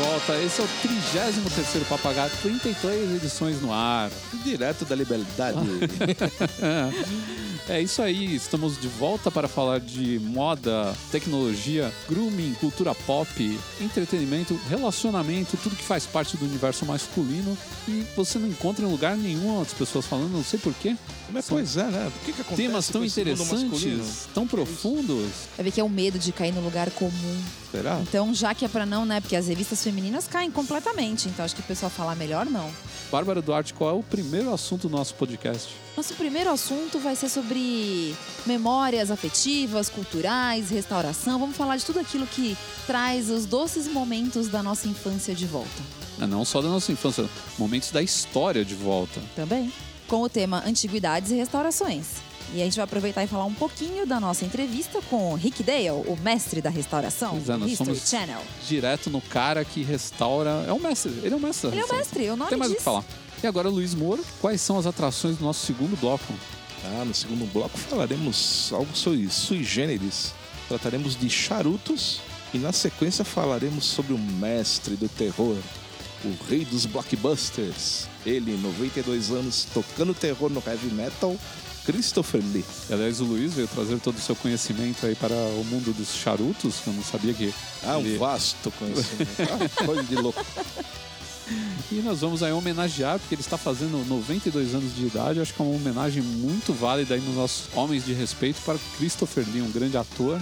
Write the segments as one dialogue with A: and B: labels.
A: Volta. Esse é o 33 Papagaio, 33 edições no ar.
B: Direto da liberdade.
A: É isso aí, estamos de volta para falar de moda, tecnologia, grooming, cultura pop, entretenimento, relacionamento, tudo que faz parte do universo masculino e você não encontra em lugar nenhum as pessoas falando, não sei porquê.
B: Mas pois é, né? Por que, que acontece
A: Temas tão interessantes, tão profundos.
C: Vai ver que é o medo de cair no lugar comum.
B: Será?
C: Então, já que é pra não, né? Porque as revistas femininas caem completamente. Então, acho que o pessoal falar melhor não.
A: Bárbara Duarte, qual é o primeiro assunto do nosso podcast?
C: Nosso primeiro assunto vai ser sobre memórias afetivas, culturais, restauração. Vamos falar de tudo aquilo que traz os doces momentos da nossa infância de volta.
A: Ah, Não só da nossa infância, momentos da história de volta.
C: Também. Com o tema Antiguidades e Restaurações. E a gente vai aproveitar e falar um pouquinho da nossa entrevista com o Rick Dale, o mestre da restauração,
A: Pois é,
C: History
A: somos-
C: Channel.
A: Direto no cara que restaura. É o mestre, ele é o mestre.
C: Ele é o mestre, o nome
A: Tem mais o que falar. E agora, Luiz Moro, quais são as atrações do nosso segundo bloco?
B: Ah, no segundo bloco falaremos algo sobre sui generis. Trataremos de charutos e na sequência falaremos sobre o mestre do terror, o rei dos blockbusters. Ele, 92 anos, tocando terror no heavy metal, Christopher Lee.
A: Aliás, o Luiz veio trazer todo o seu conhecimento aí para o mundo dos charutos, que eu não sabia que.
B: Ah, um
A: ele-
B: vasto conhecimento. Ah, coisa de louco.
A: E nós vamos aí homenagear, porque ele está fazendo 92 anos de idade. Acho que é uma homenagem muito válida aí nos nossos homens de respeito para Christopher Lee, um grande ator.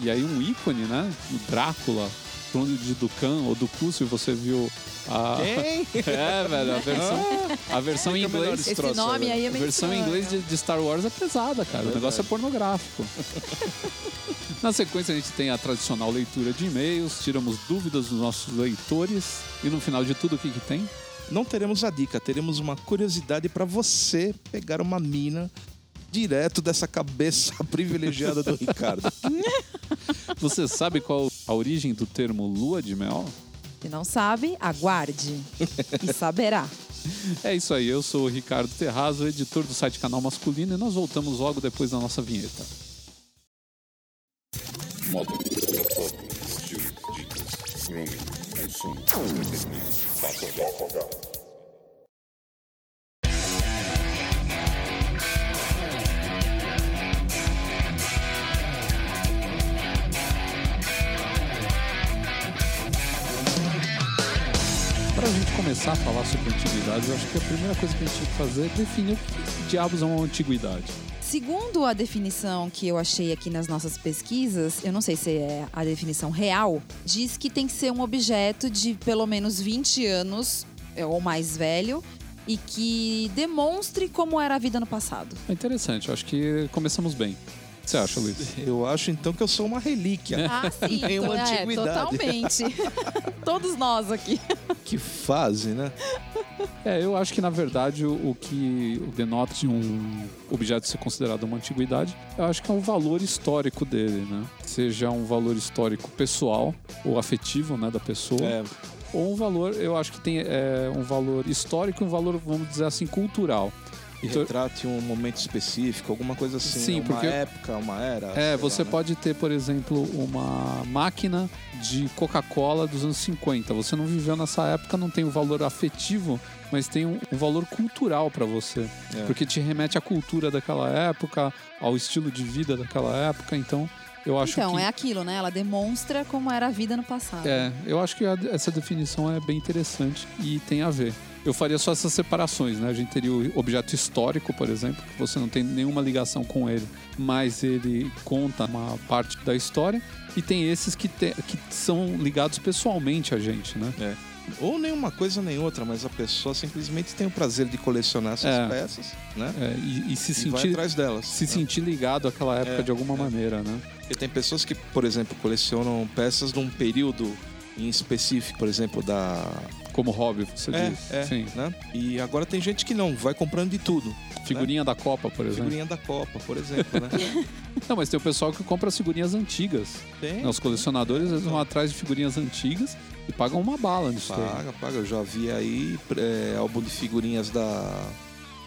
A: E aí um ícone, né? O Drácula, Clone de Ducan ou Ducu, se você viu a.
B: Quem?
A: É, velho, a versão, a versão em inglês.
B: esse troço,
C: nome
B: velho.
C: aí é
A: A versão em inglês de, de Star Wars é pesada, cara. O negócio é pornográfico. Na sequência, a gente tem a tradicional leitura de e-mails, tiramos dúvidas dos nossos leitores. E no final de tudo, o que, que tem?
B: Não teremos a dica, teremos uma curiosidade para você pegar uma mina direto dessa cabeça privilegiada do Ricardo.
A: Você sabe qual a origem do termo lua de mel?
C: Se não sabe, aguarde e saberá.
A: É isso aí, eu sou o Ricardo Terrazo, editor do site Canal Masculino, e nós voltamos logo depois da nossa vinheta.
D: Consumo, entretenimento,
A: começar a falar sobre antiguidades, eu acho que a primeira coisa que a gente tem que fazer é definir o que diabos é uma antiguidade.
C: Segundo a definição que eu achei aqui nas nossas pesquisas, eu não sei se é a definição real, diz que tem que ser um objeto de pelo menos 20 anos é, ou mais velho e que demonstre como era a vida no passado.
A: É interessante, eu acho que começamos bem. O que você acha, Luiz?
B: Eu acho então que eu sou uma relíquia.
C: Ah, sim.
B: Nenhuma
C: é,
B: antiguidade.
C: totalmente. Todos nós aqui.
B: Que fase, né?
A: É, eu acho que na verdade o, o que denota de um objeto ser considerado uma antiguidade, eu acho que é o valor histórico dele, né? Seja um valor histórico pessoal ou afetivo, né, da pessoa,
B: É,
A: ou um valor, eu acho que tem é, um valor histórico e um valor, vamos dizer assim, cultural.
B: Que
A: Então-
B: retrate um momento específico, alguma coisa assim.
A: Sim,
B: né?
A: porque-
B: Uma época, uma era.
A: É,
B: lá,
A: você
B: né?
A: pode ter, por exemplo, uma máquina de Coca-Cola dos anos 50. Você não viveu nessa época, não tem o valor afetivo, mas tem um, um valor cultural para você.
B: É.
A: Porque te remete à cultura daquela época, ao estilo de vida daquela época. Então, eu acho
C: Então,
A: que.
C: é aquilo, né? Ela demonstra como era a vida no passado.
A: É, eu acho que a- essa definição é bem interessante e tem a ver. Eu faria só essas separações, né? A gente teria o objeto histórico, por exemplo, que você não tem nenhuma ligação com ele, mas ele conta uma parte da história. E tem esses que, te- que são ligados pessoalmente a gente, né?
B: É. Ou nenhuma coisa nem outra, mas a pessoa simplesmente tem o prazer de colecionar essas
A: É.
B: peças, né?
A: É, e, e se
B: E
A: sentir,
B: atrás delas.
A: se
B: né?
A: sentir ligado àquela época
B: É,
A: de alguma
B: é.
A: maneira, né?
B: Porque tem pessoas que, por exemplo, colecionam peças de um período em específico, por exemplo, da.
A: Como hobby, você
B: É,
A: diz.
B: é,
A: Sim.
B: né? E agora tem gente que não, vai comprando de tudo.
A: Figurinha da Copa, por exemplo.
B: Figurinha da Copa, por exemplo, né?
A: Não, mas tem o pessoal que compra figurinhas antigas.
B: Tem.
A: Né, Os colecionadores eles vão atrás de figurinhas antigas e pagam uma bala nisso aí.
B: Paga, paga. Eu já vi aí é, álbum de figurinhas da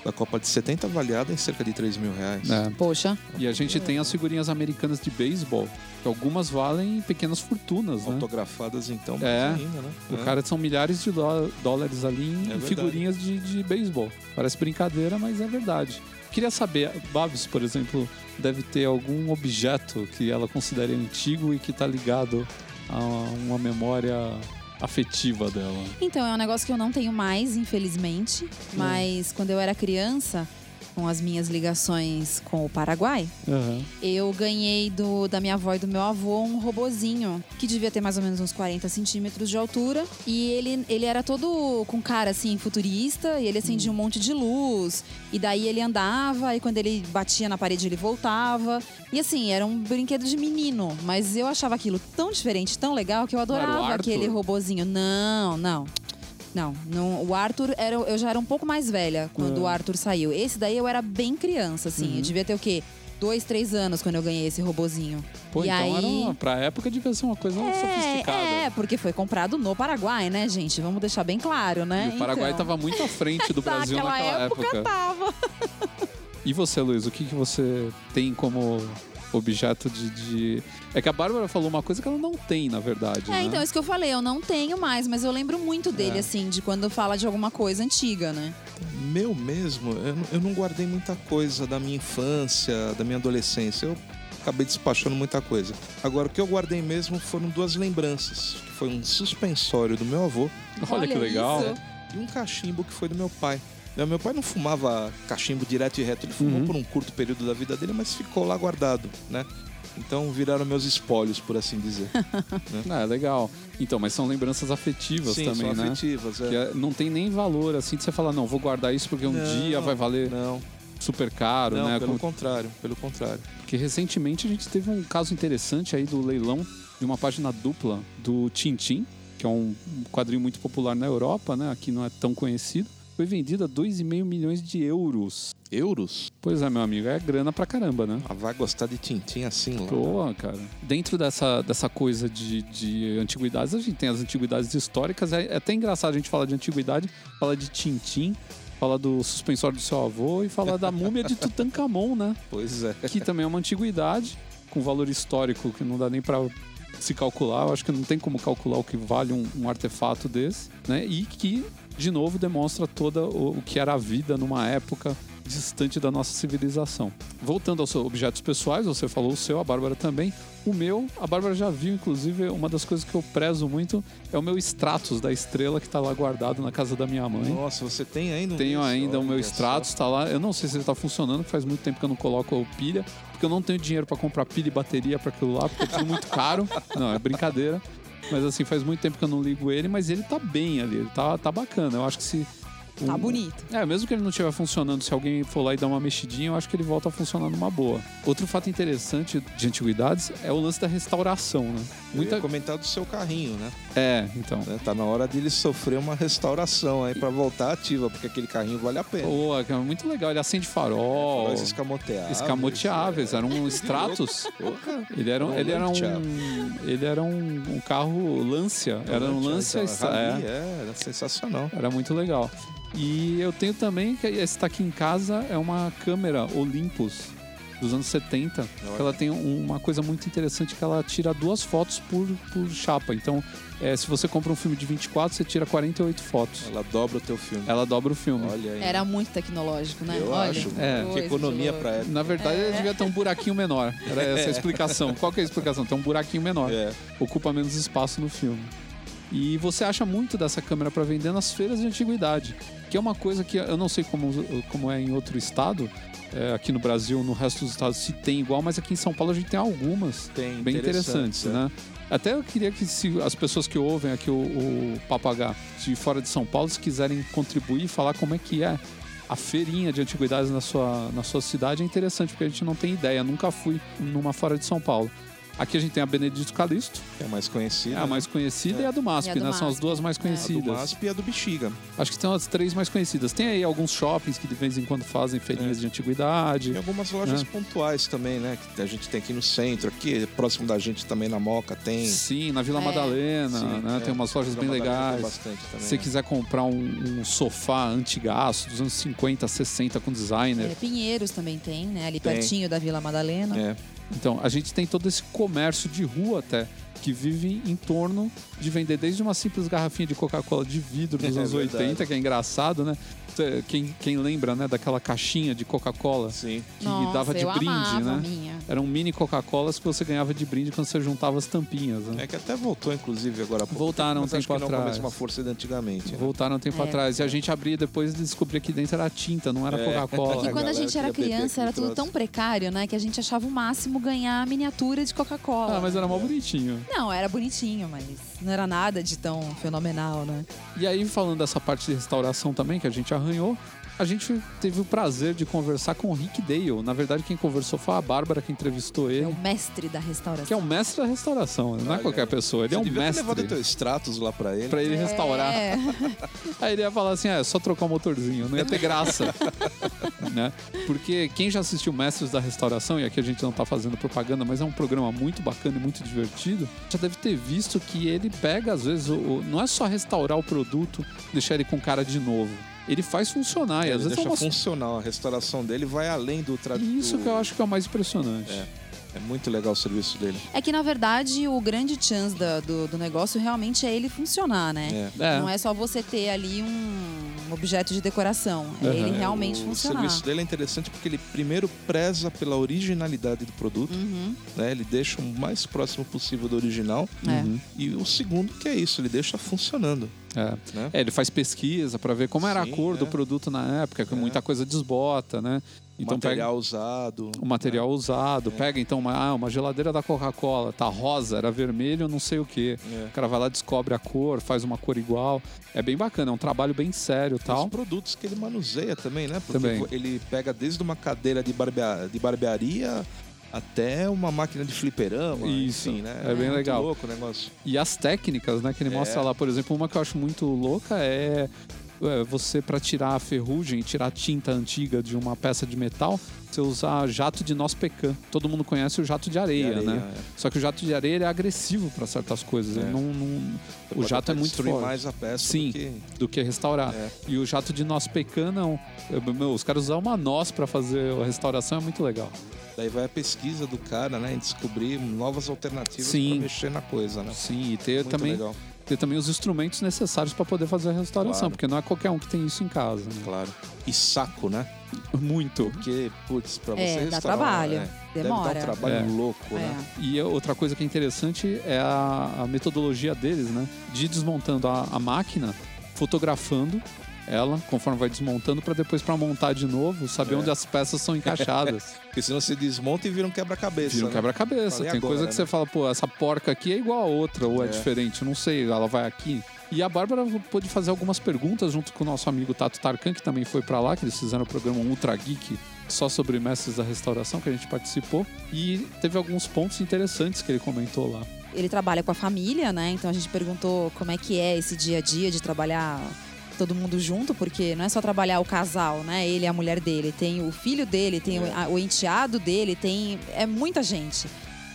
B: da Copa de 70 avaliada em cerca de 3 mil reais.
A: É.
C: Poxa,
A: E a gente tem as figurinhas americanas de beisebol, que algumas valem pequenas fortunas, né?
B: Autografadas então,
A: É.
B: ainda, né?
A: O
B: É.
A: cara são milhares de dó- dólares ali em
B: verdade.
A: figurinhas de, de beisebol. Parece brincadeira, mas é verdade. Queria saber, Babs, por exemplo, deve ter algum objeto que ela considere antigo e que tá ligado a uma memória afetiva dela.
C: Então, é um negócio que eu não tenho mais, infelizmente. Mas quando eu era criança, com as minhas ligações com o Paraguai, eu ganhei do, da minha avó e do meu avô um robozinho que devia ter mais ou menos uns 40 centímetros de altura. E ele, ele era todo com cara assim, futurista, e ele acendia um monte de luz. E daí ele andava, e quando ele batia na parede, ele voltava. E assim, era um brinquedo de menino, mas eu achava aquilo tão diferente, tão legal, que eu adorava aquele robozinho. Não, não. Não, não, o Arthur era, eu já era um pouco mais velha quando
A: É.
C: o Arthur saiu. Esse daí eu era bem criança, assim.
A: Uhum.
C: Eu devia ter o quê? Dois, três anos quando eu ganhei esse robozinho.
A: Pô,
C: e
A: então
C: aí...
A: era uma, pra época devia ser uma coisa sofisticada.
C: É, é, porque foi comprado no Paraguai, né, gente? Vamos deixar bem claro, né?
A: E o Paraguai
C: então,
A: estava muito à frente do Brasil
C: naquela
A: naquela
C: época,
A: época.
C: tava.
A: E você, Luiz, o que, que você tem como objeto de, de- É que a Bárbara falou uma coisa que ela não tem, na verdade.
C: É,
A: né?
C: então, isso que eu falei, eu não tenho mais, mas eu lembro muito dele,
A: É.
C: assim, de quando fala de alguma coisa antiga, né?
B: Meu mesmo, eu, não- eu não guardei muita coisa da minha infância, da minha adolescência. Eu acabei despachando muita coisa. Agora, o que eu guardei mesmo foram duas lembranças. Que foi um suspensório do meu avô
A: Olha, que legal.
C: isso.
B: e um cachimbo que foi do meu pai. Né, Meu pai não fumava cachimbo direto e reto, ele fumou
A: Uhum.
B: por um curto período da vida dele, mas ficou lá guardado, né? Então viraram meus espólios, por assim dizer.
A: É, legal. Então, mas são lembranças afetivas
B: Sim,
A: também,
B: são
A: né?
B: afetivas. é.
A: Que é- não tem nem valor assim de você falar, não, vou guardar isso porque um
B: Não,
A: dia vai valer
B: Não,
A: super caro,
B: não
A: né?
B: pelo
A: Como-
B: contrário, pelo contrário.
A: Porque recentemente a gente teve um caso interessante aí do leilão de uma página dupla do Tintin, que é um quadrinho muito popular na Europa, né? Aqui não é tão conhecido. Foi vendido a 2,5 milhões de euros.
B: Euros?
A: Pois é, meu amigo, é grana pra caramba, né?
B: Ah, vai gostar de Tintim assim lá.
A: Pô, cara. Dentro dessa, dessa coisa de, de antiguidades, a gente tem as antiguidades históricas. É, é até engraçado a gente falar de antiguidade, falar de Tintim, falar do suspensório do seu avô e falar da múmia de Tutankhamon, né?
B: Pois é.
A: Que também é uma antiguidade com valor histórico que não dá nem pra se calcular. Eu acho que não tem como calcular o que vale um, um artefato desse, né? E que, de novo, demonstra toda o, o que era a vida numa época distante da nossa civilização. Voltando aos seus objetos pessoais, você falou o seu, a Bárbara também. O meu, a Bárbara já viu, inclusive, uma das coisas que eu prezo muito é o meu Stratos da estrela que tá lá guardado na casa da minha mãe.
B: Nossa, você tem ainda um
A: Tenho ainda o meu. Stratos, tá lá. Eu não sei se ele tá funcionando, faz muito tempo que eu não coloco pilha, porque eu não tenho dinheiro pra comprar pilha e bateria pra aquilo lá, porque é tudo muito caro. Não, é brincadeira. Mas assim, faz muito tempo que eu não ligo ele, mas ele tá bem ali, ele tá, tá bacana. Eu acho que se.
C: Tá
A: um-
C: bonito.
A: É, mesmo que ele não estiver funcionando, se alguém for lá e dar uma mexidinha, eu acho que ele volta a funcionar numa boa. Outro fato interessante de antiguidades é o lance da restauração, né?
B: Muita...
A: Muita.
B: comentar do seu carrinho, né?
A: É, então.
B: Né? Tá na hora de ele sofrer uma restauração aí pra voltar ativa, porque aquele carrinho vale a pena.
A: Pô, é muito legal. Ele acende farol.
B: Faróis escamoteáveis.
A: Escamoteáveis,
B: é.
A: eram Stratos.
B: Porra.
A: Ele era, um- ele era um, ele era um, um carro Lancia, era um Lancia,
B: então,
A: é,
B: é, era sensacional.
A: era muito legal. E eu tenho também que esse tá aqui em casa é uma câmera Olympus dos anos 70. que ela tem um- uma coisa muito interessante que ela tira duas fotos por, por chapa. Então, é, se você compra um filme de 24, você tira 48 fotos.
B: Ela dobra o teu filme.
A: Ela dobra o filme.
B: Olha aí.
C: Era muito tecnológico, né?
B: Eu
C: Olha,
B: acho.
A: É.
B: Que economia pra época.
A: Na verdade,
C: É.
A: devia ter um buraquinho menor. Era essa a explicação. Qual que é a explicação? Tem um buraquinho menor.
B: É.
A: ocupa menos espaço no filme. E você acha muito dessa câmera para vender nas feiras de antiguidade, que é uma coisa que eu não sei como, como é em outro estado, é, aqui no Brasil, no resto dos estados se tem igual, mas aqui em São Paulo a gente tem algumas
B: Tem
A: bem interessantes,
B: é.
A: né? Até eu queria que se as pessoas que ouvem aqui o, o Papagá de fora de São Paulo, se quiserem contribuir e falar como é que é a feirinha de antiguidades na sua, na sua cidade, é interessante, porque a gente não tem ideia. Nunca fui numa fora de São Paulo. Aqui a gente tem a Benedito Calixto,
B: Que é a mais conhecida.
A: é a mais conhecida, e a do MASP,
C: a do
A: né? São as
C: MASP.
A: duas mais
C: É.
B: A do
A: conhecidas.
B: MASP e a do Bexiga.
A: Acho que são as três mais conhecidas. Tem aí alguns shoppings que de vez em quando fazem feirinhas de antiguidade.
B: E algumas lojas
A: É.
B: pontuais também, né? Que a gente tem aqui no centro, aqui próximo da gente também na Moca tem.
A: Sim, na Vila
C: É.
A: Madalena,
B: Sim,
A: né?
B: é.
A: Tem umas lojas bem legais.
B: bastante também,
A: Se você
B: né?
A: quiser comprar um, um sofá antigaço dos anos 50, 60 com designer.
C: É, Pinheiros também tem, né? Ali
B: Tem.
C: pertinho da Vila Madalena.
B: É.
A: Então, a gente tem todo esse comércio de rua até, que vive em torno de vender desde uma simples garrafinha de Coca-Cola de vidro dos
B: É
A: anos
B: verdade.
A: 80, que é engraçado, né? Quem, quem lembra, né, daquela caixinha de Coca-Cola que
C: Nossa,
A: dava de
C: eu
A: brinde,
C: a
A: né?
C: minha.
A: Eram mini Coca-Colas que você ganhava de brinde quando você juntava as tampinhas, né?
B: É que até voltou, inclusive, agora há pouco
A: Voltaram um
B: tempo, que não com a
A: atrás.
B: mesma força de antigamente. né?
A: Voltaram um tempo
C: É.
A: atrás. E a gente abria depois e descobria que dentro era tinta, não era
B: É.
A: Coca-Cola.
C: Que
B: a
C: quando a
B: galera
C: gente era criança era tudo tão precário, né? Que a gente achava o máximo ganhar a miniatura de Coca-Cola.
A: Ah, mas era mó bonitinho.
C: Não, era bonitinho, mas não era nada de tão fenomenal, né?
A: E aí, falando dessa parte de restauração também, que a gente arranhou, a gente teve o prazer de conversar com o Rick Dale. Na verdade, quem conversou foi a Bárbara que entrevistou
C: É
A: ele.
C: o mestre da restauração.
A: Que é um mestre da restauração, não é
B: Olha,
A: qualquer pessoa, ele
B: Você
A: é um mestre.
B: levado o teu extratos lá pra ele.
A: Pra ele restaurar.
C: É.
A: Aí ele ia falar assim: ah, é só trocar o motorzinho, não ia ter graça. né? Porque quem já assistiu Mestres da Restauração, e aqui a gente não tá fazendo propaganda, mas é um programa muito bacana e muito divertido, já deve ter visto que ele pega, às vezes, o, o- não é só restaurar o produto, deixar ele com cara de novo. Ele faz funcionar, e
B: Ele
A: às vezes é
B: deixa
A: uma...
B: funcional. A restauração dele vai além do.
A: E Isso que eu acho que é o mais impressionante.
B: É. É muito legal o serviço dele.
C: É que, na verdade, o grande chance da- do, do negócio realmente é ele funcionar, né?
B: É.
A: É.
C: Não é só você ter ali um objeto de decoração. É
A: Uhum.
C: ele
A: É,
C: realmente
B: o
C: funcionar.
B: serviço dele é interessante porque ele primeiro preza pela originalidade do produto,
C: Uhum.
B: né? Ele deixa o mais próximo possível do original.
C: É.
A: Uhum.
B: E o segundo que é isso, ele deixa funcionando,
A: É.
B: né?
A: É, ele faz pesquisa pra ver como era
B: Sim,
A: a cor do produto na época, que
B: É.
A: muita coisa desbota, né? Então
B: material usado.
A: o material usado,
B: É.
A: pega então uma, ah, uma geladeira da Coca-Cola, tá rosa, era vermelho, não sei o quê.
B: É.
A: O cara vai lá, descobre a cor, faz uma cor igual. É bem bacana, é um trabalho bem sério e
B: Os
A: tal.
B: produtos que ele manuseia também, né? Porque
A: Também.
B: ele pega desde uma cadeira de, barbea- de barbearia até uma máquina de fliperama.
A: Isso,
B: enfim, né?
A: é bem
B: muito
A: legal.
B: louco o negócio.
A: E as técnicas, né, que ele
B: É.
A: mostra lá, por exemplo, uma que eu acho muito louca é é, você para tirar a ferrugem, tirar a tinta antiga de uma peça de metal, você usar jato de noz pecan. Todo mundo conhece o jato de areia,
B: De
A: né?
B: é.
A: Só que o jato de areia é agressivo para certas coisas.
B: É.
A: não, não- o jato é muito forte
B: mais a peça
A: Sim.
B: do que...
A: do que restaurar.
B: É.
A: E o jato de noz pecan não. Eu- meu, os caras usam uma noz para fazer a restauração é muito legal.
B: Daí vai a pesquisa do cara, né? Em descobrir novas alternativas para mexer na coisa, né?
A: Sim, e ter
B: Muito
A: também
B: legal,
A: ter também os instrumentos necessários para poder fazer a restauração,
B: Claro.
A: porque não é qualquer um que tem isso em casa. né?
B: claro. E saco, né?
A: Muito.
B: Porque, putz, pra você
C: É, dá trabalho.
B: é, Deve
C: Demora.
B: dar um trabalho
A: É.
B: louco, né?
C: É.
A: E a outra coisa que é interessante é a, a metodologia deles, né? De ir desmontando a, a máquina, fotografando ela conforme vai desmontando para depois para montar de novo, saber
B: É.
A: onde as peças são encaixadas.
B: Porque senão você desmonta e vira um quebra-cabeça.
A: Vira um
B: né?
A: quebra-cabeça. Tem
B: agora,
A: coisa que
B: né?
A: você fala, pô, essa porca aqui é igual a outra, ou é,
B: É.
A: diferente, não sei, ela vai aqui. E a Bárbara pôde fazer algumas perguntas junto com o nosso amigo Tato Tarkan, que também foi para lá, que eles fizeram o programa Ultra Geek só sobre mestres da restauração, que a gente participou. E teve alguns pontos interessantes que ele comentou lá.
C: Ele trabalha com a família, né? Então a gente perguntou como é que é esse dia a dia de trabalhar todo mundo junto, porque não é só trabalhar o casal, né? Ele e a mulher dele, tem o filho dele, tem o, a- o enteado dele, tem é muita gente.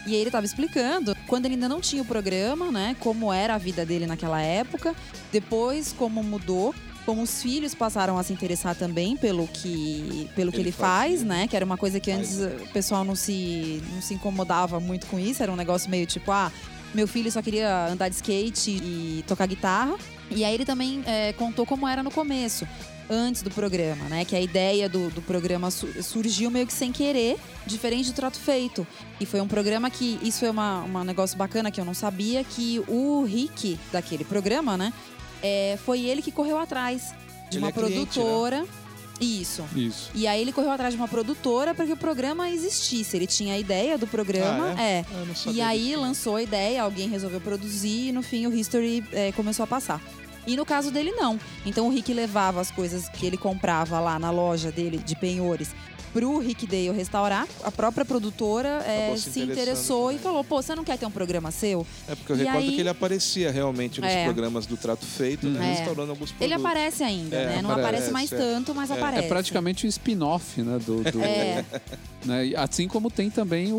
C: E aí ele estava explicando quando ele ainda não tinha o programa, né? Como era a vida dele naquela época, depois como mudou, como os filhos passaram a se interessar também pelo que pelo que
B: Ele
C: ele faz,
B: fazia.
C: né? Que era uma coisa que
B: Faz,
C: antes o pessoal não se não se incomodava muito com isso, era um negócio meio tipo, ah, meu filho só queria andar de skate e tocar guitarra. E aí ele também é, contou como era no começo, antes do programa, né? Que a ideia do, do programa su- surgiu meio que sem querer, diferente do Trato Feito. E foi um programa que, isso é uma, um negócio bacana que eu não sabia, que o Rick daquele programa, né? é, foi ele que correu atrás de
B: Ele
C: uma
B: é cliente, né?
C: Isso.
A: Isso.
C: E aí ele correu atrás de uma produtora para que o programa existisse. Ele tinha a ideia do programa,
B: Ah,
C: é.
B: Sabia
C: E aí lançou a ideia, alguém resolveu produzir e no fim o History é, começou a passar. E no caso dele, não. Então o Rick levava as coisas que ele comprava lá na loja dele de penhores pro Rick Dale restaurar. A própria produtora é,
B: se
C: se interessou e falou: pô, você não quer ter um programa seu?
B: É porque eu
C: E
B: recordo
C: aí-
B: que ele aparecia realmente nos
C: É.
B: programas do Trato Feito, né?
C: É.
B: Restaurando alguns produtos.
C: Ele aparece ainda,
B: É,
C: né? Não
B: aparece,
C: aparece mais
B: é.
C: tanto, mas aparece.
A: É praticamente um spin-off, né? Do, do-
C: É.
A: né? Assim como tem também o,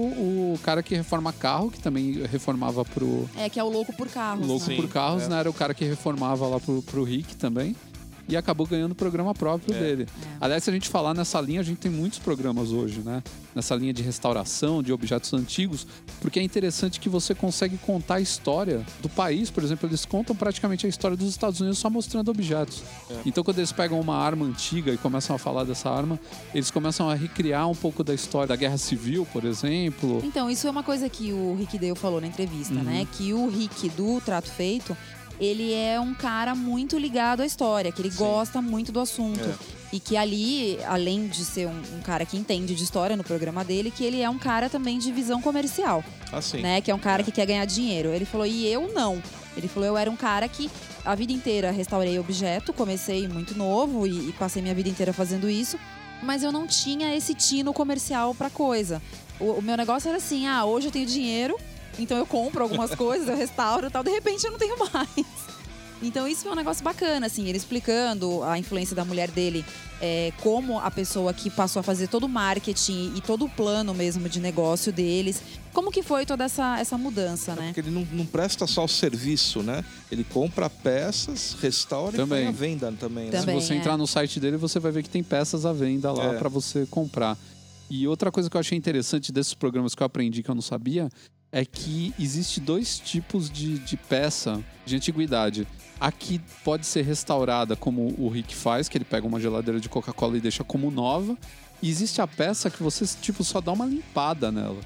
A: o cara que reforma carro, que também reformava pro
C: É, que é o louco por carros.
A: Louco
C: né?
A: por Carros,
B: é.
A: né? Era o cara que reformava lá pro, pro Rick também. E acabou ganhando o programa próprio
B: É.
A: dele. Aliás, se a gente falar nessa linha, a gente tem muitos programas hoje, né? Nessa linha de restauração, de objetos antigos, porque é interessante que você consegue contar a história do país. Por exemplo, eles contam praticamente a história dos Estados Unidos só mostrando objetos.
B: É.
A: Então, quando eles pegam uma arma antiga e começam a falar dessa arma, eles começam a recriar um pouco da história da Guerra Civil, por exemplo.
C: Então, isso é uma coisa que o Rick Dale falou na entrevista,
A: Uhum.
C: né? Que o Rick do Trato Feito, ele é um cara muito ligado à história, que ele
B: Sim.
C: gosta muito do assunto.
B: É.
C: E que ali, além de ser um, um cara que entende de história no programa dele, que ele é um cara também de visão comercial,
B: Assim.
C: né? Que é um cara
B: É.
C: que quer ganhar dinheiro. Ele falou, e eu não. Ele falou, eu era um cara que a vida inteira restaurei objeto, comecei muito novo e, e passei minha vida inteira fazendo isso, mas eu não tinha esse tino comercial pra coisa. O, o meu negócio era assim, ah, hoje eu tenho dinheiro, então eu compro algumas coisas, eu restauro e tal, de repente eu não tenho mais. Então isso foi um negócio bacana, assim, ele explicando a influência da mulher dele, é, como a pessoa que passou a fazer todo o marketing e todo o plano mesmo de negócio deles, como que foi toda essa, essa mudança, né?
B: Porque ele não, não presta só o serviço, né? Ele compra peças, restaura
A: Também.
B: e põe à venda também. né?
C: Também.
A: Se você
C: é.
A: entrar no site dele, você vai ver que tem peças à venda lá
B: É.
A: para você comprar. E outra coisa que eu achei interessante desses programas que eu aprendi que eu não sabia é que existe dois tipos de, de peça de antiguidade. A que pode ser restaurada como o Rick faz, que ele pega uma geladeira de Coca-Cola e deixa como nova. E existe a peça que você tipo só dá uma limpada nela.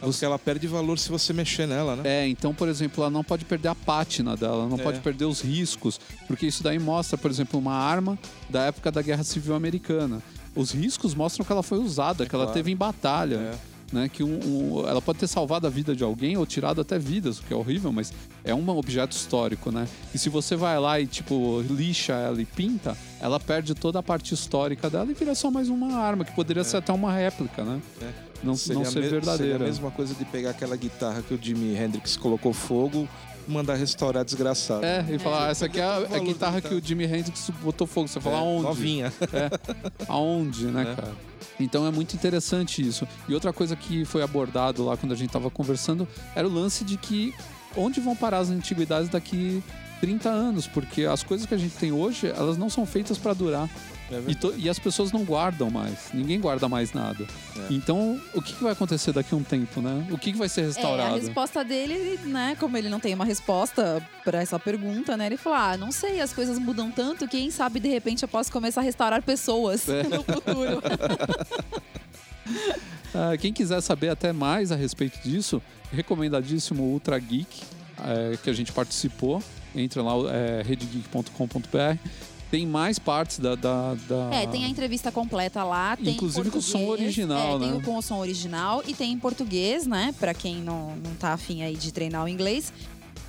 B: Porque ela perde valor se você mexer nela, né?
A: É, então, por exemplo, ela não pode perder a pátina dela, ela não
B: É.
A: pode perder os riscos, porque isso daí mostra, por exemplo, uma arma da época da Guerra Civil Americana. Os riscos mostram que ela foi usada, que ela
B: claro.
A: teve em batalha,
B: É.
A: né? Que um, um- ela pode ter salvado a vida de alguém ou tirado até vidas, o que é horrível, mas é um objeto histórico, né? E se você vai lá e tipo lixa ela e pinta, ela perde toda a parte histórica dela e vira só mais uma arma que poderia ser até uma réplica, né?
B: É.
A: Não,
B: Seria
A: não ser verdadeira.
B: Seria a mesma coisa de pegar aquela guitarra que o Jimi Hendrix colocou fogo mandar restaurar desgraçado.
A: É, e falar, ah, essa aqui é a, a
B: Valor
A: guitarra que o Jimi Hendrix botou fogo. Você fala
B: É,
A: aonde?
B: Novinha.
A: Aonde, né,
B: É.
A: cara? Então é muito interessante isso. E outra coisa que foi abordado lá quando a gente tava conversando era o lance de que onde vão parar as antiguidades daqui 30 anos, porque as coisas que a gente tem hoje, elas não são feitas para durar.
B: É
A: E, to- e as pessoas não guardam mais. Ninguém guarda mais nada.
B: É.
A: Então, o que, que vai acontecer daqui a um tempo, né? O que, que vai ser
C: É, a
A: restaurado?
C: resposta dele, ele, né, como ele não tem uma resposta pra essa pergunta, né, ele falou: "Ah, não sei, as coisas mudam tanto, quem sabe de repente eu posso começar a restaurar pessoas
A: É.
C: no futuro".
A: Ah, quem quiser saber até mais a respeito disso, recomendadíssimo o Ultra Geek, é, que a gente participou. Entra lá, é, redegeek.com.br. Tem mais partes da. da, da-
C: É, tem a entrevista completa lá, tem
A: Inclusive com o som original,
C: é, Tem
A: né?
C: o com o som original e tem em português, né? Pra quem não, não tá afim aí de treinar o inglês.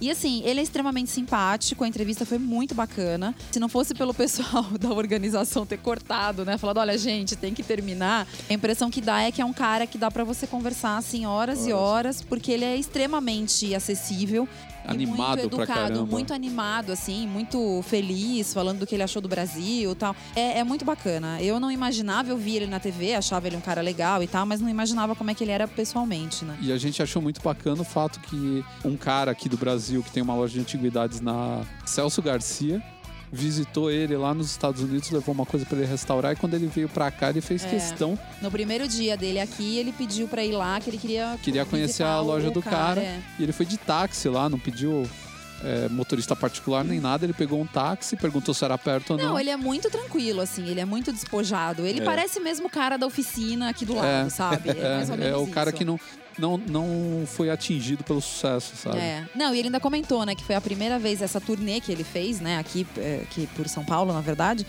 C: E assim, ele é extremamente simpático, a entrevista foi muito bacana. Se não fosse pelo pessoal da organização ter cortado, né? Falado, olha, gente, tem que terminar. A impressão que dá é que é um cara que dá pra você conversar assim horas e horas, porque ele é extremamente acessível. E
A: Animado
C: muito educado, muito animado, assim, muito feliz, falando do que ele achou do Brasil e tal. É, é muito bacana. Eu não imaginava, eu vi ele na TV, achava ele um cara legal e tal, mas não imaginava como é que ele era pessoalmente, né?
A: E a gente achou muito bacana o fato que um cara aqui do Brasil que tem uma loja de antiguidades na Celso Garcia visitou ele lá nos Estados Unidos, levou uma coisa pra ele restaurar e quando ele veio pra cá ele fez
C: É.
A: questão,
C: No primeiro dia dele aqui, ele pediu pra ir lá, que ele queria.
A: queria conhecer a loja do cara,
C: é.
A: e ele foi de táxi lá, não pediu é, motorista particular nem nada, ele pegou um táxi, perguntou se era perto ou não.
C: Não, ele é muito tranquilo, assim, ele é muito despojado. Ele
B: É.
C: parece mesmo o cara da oficina aqui do lado,
A: É.
C: sabe? É, mais ou
A: É, é o cara que não, não, não foi atingido pelo sucesso, sabe?
C: É. Não, e ele ainda comentou, né, que foi a primeira vez essa turnê que ele fez, né, aqui, é, aqui por São Paulo, na verdade.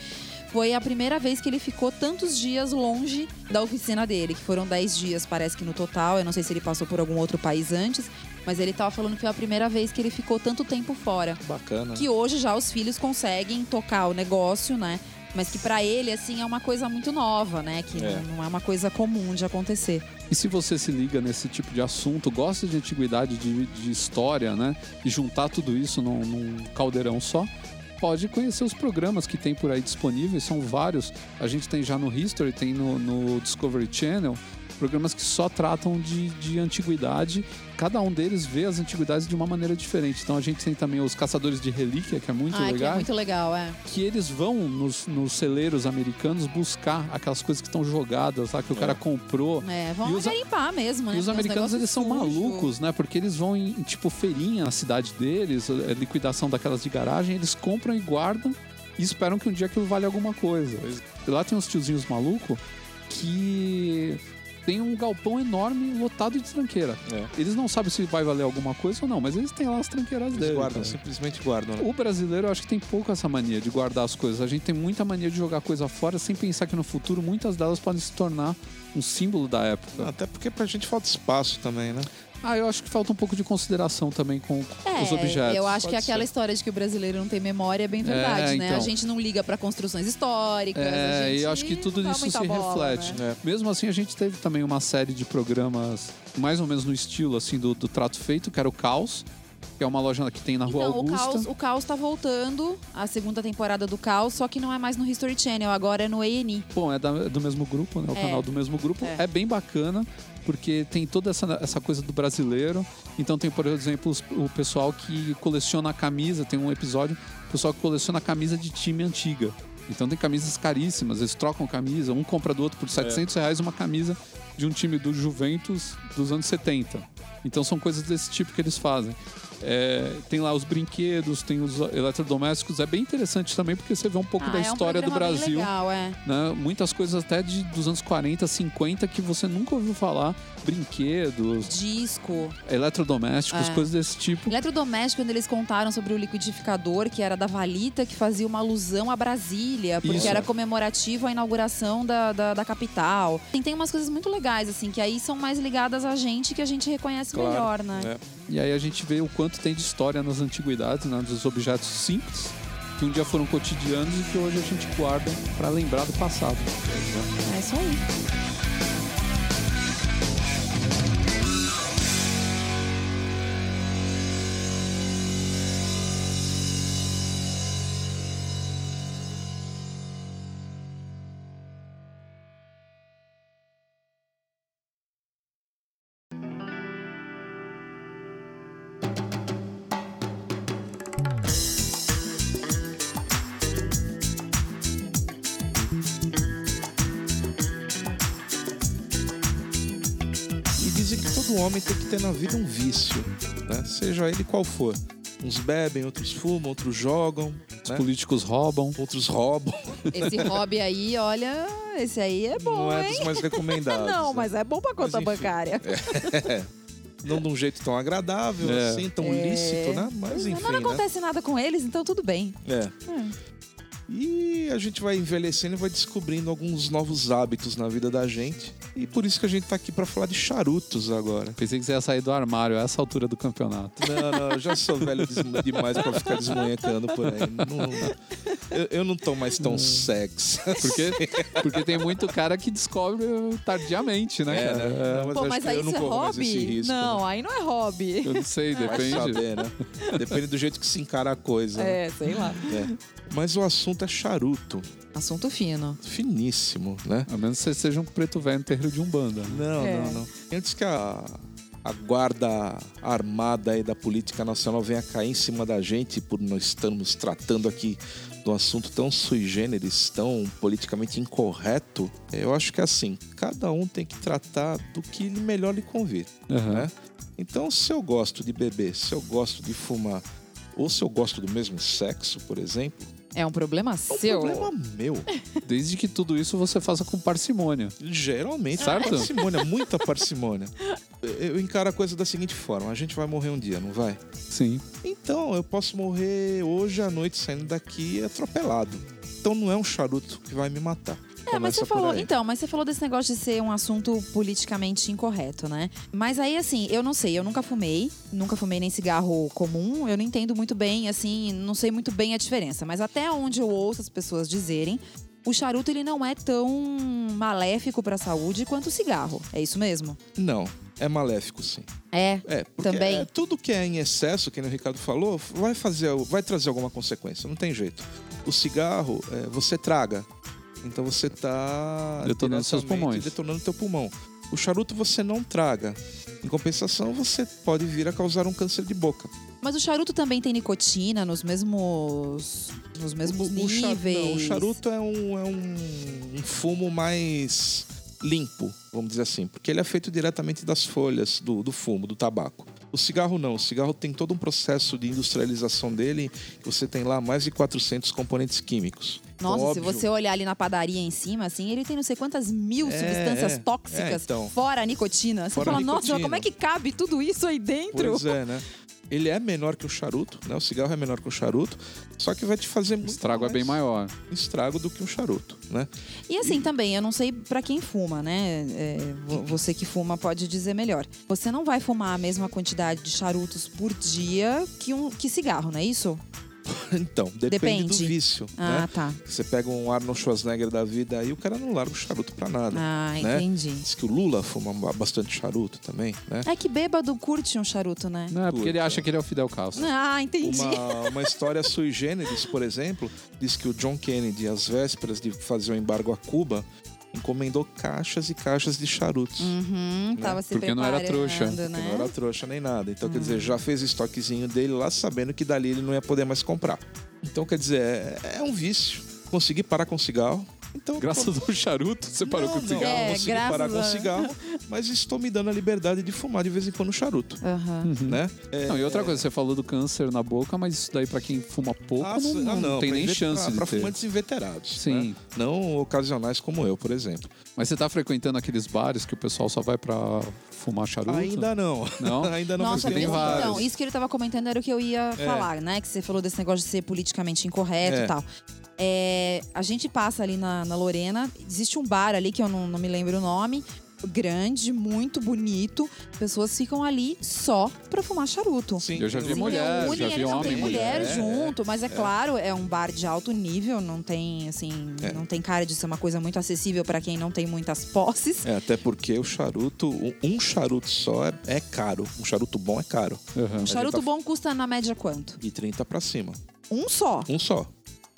C: Foi a primeira vez que ele ficou tantos dias longe da oficina dele, que foram 10 dias, parece que no total. Eu não sei se ele passou por algum outro país antes, mas ele tava falando que foi a primeira vez que ele ficou tanto tempo fora.
B: Bacana.
C: Que hoje já os filhos conseguem tocar o negócio, né? Mas que pra ele, assim, é uma coisa muito nova, né? Que
B: É.
C: Não, não é uma coisa comum de acontecer.
A: E se você se liga nesse tipo de assunto, gosta de antiguidade, de, de história, né? E juntar tudo isso num, num caldeirão só, pode conhecer os programas que tem por aí disponíveis, são vários. A gente tem já no History, tem no, no Discovery Channel, programas que só tratam de, de antiguidade. Cada um deles vê as antiguidades de uma maneira diferente. Então a gente tem também os Caçadores de Relíquia, que é muito
C: ah, que
A: legal
C: é muito legal, é.
A: que eles vão nos, nos celeiros americanos buscar aquelas coisas que estão jogadas lá, que o cara comprou.
C: É, vão
A: E os-
C: garimpar mesmo, né?
A: E os americanos, eles são
C: sujos.
A: malucos, né? Porque eles vão em, em, tipo, feirinha na cidade deles, é, liquidação daquelas de garagem, eles compram e guardam e esperam que um dia aquilo vale alguma coisa. E lá tem uns tiozinhos malucos que tem um galpão enorme lotado de tranqueira.
B: É.
A: Eles não sabem se vai valer alguma coisa ou não, mas eles têm lá as tranqueiras
B: Eles
A: deles.
B: guardam,
A: cara.
B: simplesmente guardam. né?
A: O brasileiro, eu acho que tem pouco essa mania de guardar as coisas. A gente tem muita mania de jogar coisa fora sem pensar que no futuro muitas delas podem se tornar um símbolo da época.
B: Até porque pra gente falta espaço também, né?
A: Ah, eu acho que falta um pouco de consideração também com
C: É,
A: os objetos.
C: eu acho que
B: pode
C: aquela
B: ser.
C: história de que o brasileiro não tem memória é bem verdade,
A: É,
C: né? A
A: então.
C: gente não liga pra construções históricas. a
A: É,
C: gente
A: e eu acho que tudo isso se
C: bola,
A: reflete.
C: né?
B: É.
A: Mesmo assim, a gente teve também uma série de programas mais ou menos no estilo assim do, do Trato Feito, que era o Caos, que é uma loja que tem na Rua
C: Então, o
A: Augusta.
C: Caos, o Caos tá voltando, a segunda temporada do Caos, só que não é mais no History Channel, agora é no A&E.
A: Bom, é da- do mesmo grupo, né? O
C: É.
A: canal do mesmo grupo.
C: É.
A: É. bem bacana, porque tem toda essa, essa coisa do brasileiro. Então tem, por exemplo, os- o pessoal que coleciona camisa, tem um episódio, o pessoal que coleciona camisa de time antiga. Então tem camisas caríssimas, eles trocam camisa, um compra do outro por 700 reais uma camisa de um time do Juventus dos anos 70. Então são coisas desse tipo que eles fazem. É, tem lá os brinquedos, tem os eletrodomésticos. É bem interessante também porque você vê um pouco
C: Ah,
A: da
C: é um
A: história do
C: programa bem
A: Brasil
C: legal, é.
A: né? Muitas coisas até de, dos anos 40, 50 que você nunca ouviu falar. Brinquedos,
C: Disco.
A: eletrodomésticos,
C: É.
A: coisas desse tipo.
C: Eletrodoméstico, quando eles contaram sobre o liquidificador, que era da Valita, que fazia uma alusão a Brasília, porque
A: Isso.
C: era comemorativo à inauguração da, da, da capital. Tem, tem umas coisas muito legais, assim, que aí são mais ligadas a gente, que a gente reconhece
B: Claro,
C: melhor, né?
B: É.
A: E aí a gente vê o quanto tem de história nas antiguidades, né? dos objetos simples, que um dia foram cotidianos e que hoje a gente guarda para lembrar do passado.
C: É isso aí.
B: Homem tem que ter na vida um vício, né? Seja ele qual for. Uns bebem, outros fumam, outros jogam,
A: Os
B: né?
A: políticos roubam.
B: outros roubam.
C: Esse hobby aí, olha, esse aí é bom,
B: Não é
C: hein?
B: dos mais recomendados.
C: Não,
B: né?
C: mas é bom pra conta
B: enfim.
C: bancária.
B: Não de um jeito tão agradável,
A: É.
B: assim, tão
C: É.
B: lícito, né? Mas enfim,
C: não
B: né?
C: acontece nada com eles, então tudo bem.
B: É. E a gente vai envelhecendo e vai descobrindo alguns novos hábitos na vida da gente. E por isso que a gente tá aqui pra falar de charutos agora.
A: Pensei que você ia sair do armário a essa altura do campeonato.
B: Não, não, eu já sou velho demais pra ficar desmanhecando por aí. Não- eu, eu não tô mais tão sexy.
A: Porque, porque tem muito cara que descobre tardiamente, né,
B: É,
A: cara?
B: né? Não,
C: Pô,
B: eu
C: mas
B: acho que
C: aí
B: eu não
C: isso é
B: corro mais esse
C: hobby?
B: risco,
C: não,
B: né?
C: aí não é hobby.
A: Eu não sei,
B: Vai
A: depende.
B: saber, né? Depende do jeito que se encara a coisa. né?
C: É, sei lá.
B: É. Mas o assunto é charuto.
C: Assunto fino.
B: Finíssimo, né?
A: A menos que você seja um preto velho terreiro de Umbanda. né?
B: Não,
C: É.
B: não, não. Antes que a, a guarda armada aí da política nacional venha cair em cima da gente por nós estamos tratando aqui do assunto tão sui generis, tão politicamente incorreto, eu acho que assim, cada um tem que tratar do que melhor lhe convir,
A: Aham.
B: né? Então, se eu gosto de beber, se eu gosto de fumar, ou se eu gosto do mesmo sexo, por exemplo,
C: É um problema
B: é um
C: seu.
B: problema meu.
A: Desde que tudo isso você faça com parcimônia.
B: Geralmente,
A: Certo?
B: parcimônia, muita parcimônia. Eu encaro a coisa da seguinte forma: a gente vai morrer um dia, não vai?
A: Sim.
B: Então, eu posso morrer hoje à noite saindo daqui atropelado. Então não é um charuto que vai me matar.
C: É, mas você falou, então, mas você falou desse negócio de ser um assunto politicamente incorreto, né? Mas aí, assim, eu não sei, eu nunca fumei, nunca fumei nem cigarro comum, eu não entendo muito bem, assim, não sei muito bem a diferença. Mas até onde eu ouço as pessoas dizerem, o charuto ele não é tão maléfico para a saúde quanto o cigarro. É isso mesmo?
B: Não, é maléfico, sim.
C: É.
B: É,
C: Também.
B: é, tudo que é em excesso, que o Ricardo falou, vai fazer, vai trazer alguma consequência, não tem jeito. O cigarro, é, você traga. Então você tá
A: Detonando seus pulmões.
B: Detonando teu pulmão. O charuto você não traga. Em compensação, você pode vir a causar um câncer de boca.
C: Mas o charuto também tem nicotina nos mesmos nos mesmos
B: O- o
C: níveis.
B: não, o charuto é, um, é um, um fumo mais limpo, vamos dizer assim, porque ele é feito diretamente das folhas do, do fumo, do tabaco. O cigarro não, o cigarro tem todo um processo de industrialização dele, você tem lá mais de 400 componentes químicos.
C: Nossa,
B: Óbvio.
C: se você olhar ali na padaria em cima, assim, ele tem não sei quantas mil
B: É,
C: substâncias
B: é.
C: tóxicas,
B: É, então.
C: fora a nicotina. Você
B: Fora a
C: fala, nossa,
B: nicotina.
C: mas como é que cabe tudo isso aí dentro?
B: Pois é, né? Ele é menor que o charuto, né? O cigarro é menor que o charuto, só que vai te fazer
A: O
B: muito
A: estrago é
B: mais
A: bem maior.
B: estrago do que um charuto, né?
C: E assim também, eu não sei pra quem fuma, né? É, vo- você que fuma pode dizer melhor. Você não vai fumar a mesma quantidade de charutos por dia que um que cigarro, não é isso?
B: Então, depende,
C: Depende.
B: do vício,
C: Ah,
B: né?
C: tá.
B: Você pega um Arnold Schwarzenegger da vida aí, o cara não larga o charuto pra nada.
C: Ah,
B: né?
C: entendi.
B: Diz que o Lula fuma ba- bastante charuto também, né?
C: É que bêbado curte um charuto, né?
A: Não é porque ele acha que ele é o Fidel Castro.
C: Ah, entendi.
B: Uma, uma história sui generis, por exemplo, diz que o John Kennedy, às vésperas de fazer o embargo a Cuba, encomendou caixas e caixas de charutos.
C: Uhum, tava se
A: Porque não era trouxa.
C: Né?
B: Não era trouxa nem nada. Então, quer dizer, já fez o estoquezinho dele lá, sabendo que dali ele não ia poder mais comprar. Então, quer dizer, é, é um vício. Consegui parar com o cigarro. Então,
A: Graças ao charuto, você parou
B: não,
A: com o
B: não,
A: cigarro.
C: É,
B: consegui parar com o cigarro, mas estou me dando a liberdade de fumar de vez em quando charuto,
C: Aham.
B: né? É,
A: Não, e outra coisa, você falou do câncer na boca, mas isso daí pra quem fuma pouco
B: Ah,
A: não,
B: ah,
A: não tem nem chance
B: pra,
A: de
B: pra
A: ter.
B: fumantes inveterados.
A: Sim.
B: né? Não ocasionais como eu, por exemplo.
A: Mas você tá frequentando aqueles bares que o pessoal só vai pra fumar charuto?
B: Ainda não.
A: Não?
B: Ainda não
C: Nossa,
A: tem vários.
C: então, isso que ele tava comentando era o que eu ia falar, né? Que você falou desse negócio de ser politicamente incorreto
B: É.
C: e tal. É, a gente passa ali na, na Lorena, existe um bar ali que eu não, não me lembro o nome, grande, muito bonito. Pessoas ficam ali só pra fumar charuto.
B: Sim,
A: Eu já vi
C: Se
A: mulher,
C: reúnem,
A: já vi homem
C: tem
A: e
C: mulher
A: mulher.
C: junto, mas é, claro, é um bar de alto nível, não tem assim,
B: É.
C: não tem cara de ser uma coisa muito acessível pra quem não tem muitas posses.
B: É, até porque o charuto, um- charuto só é, é caro. Um charuto bom é caro.
A: Aham.
C: Um charuto
B: tá-
C: bom custa na média quanto?
B: De 30 pra cima.
C: Um só.
B: Um só.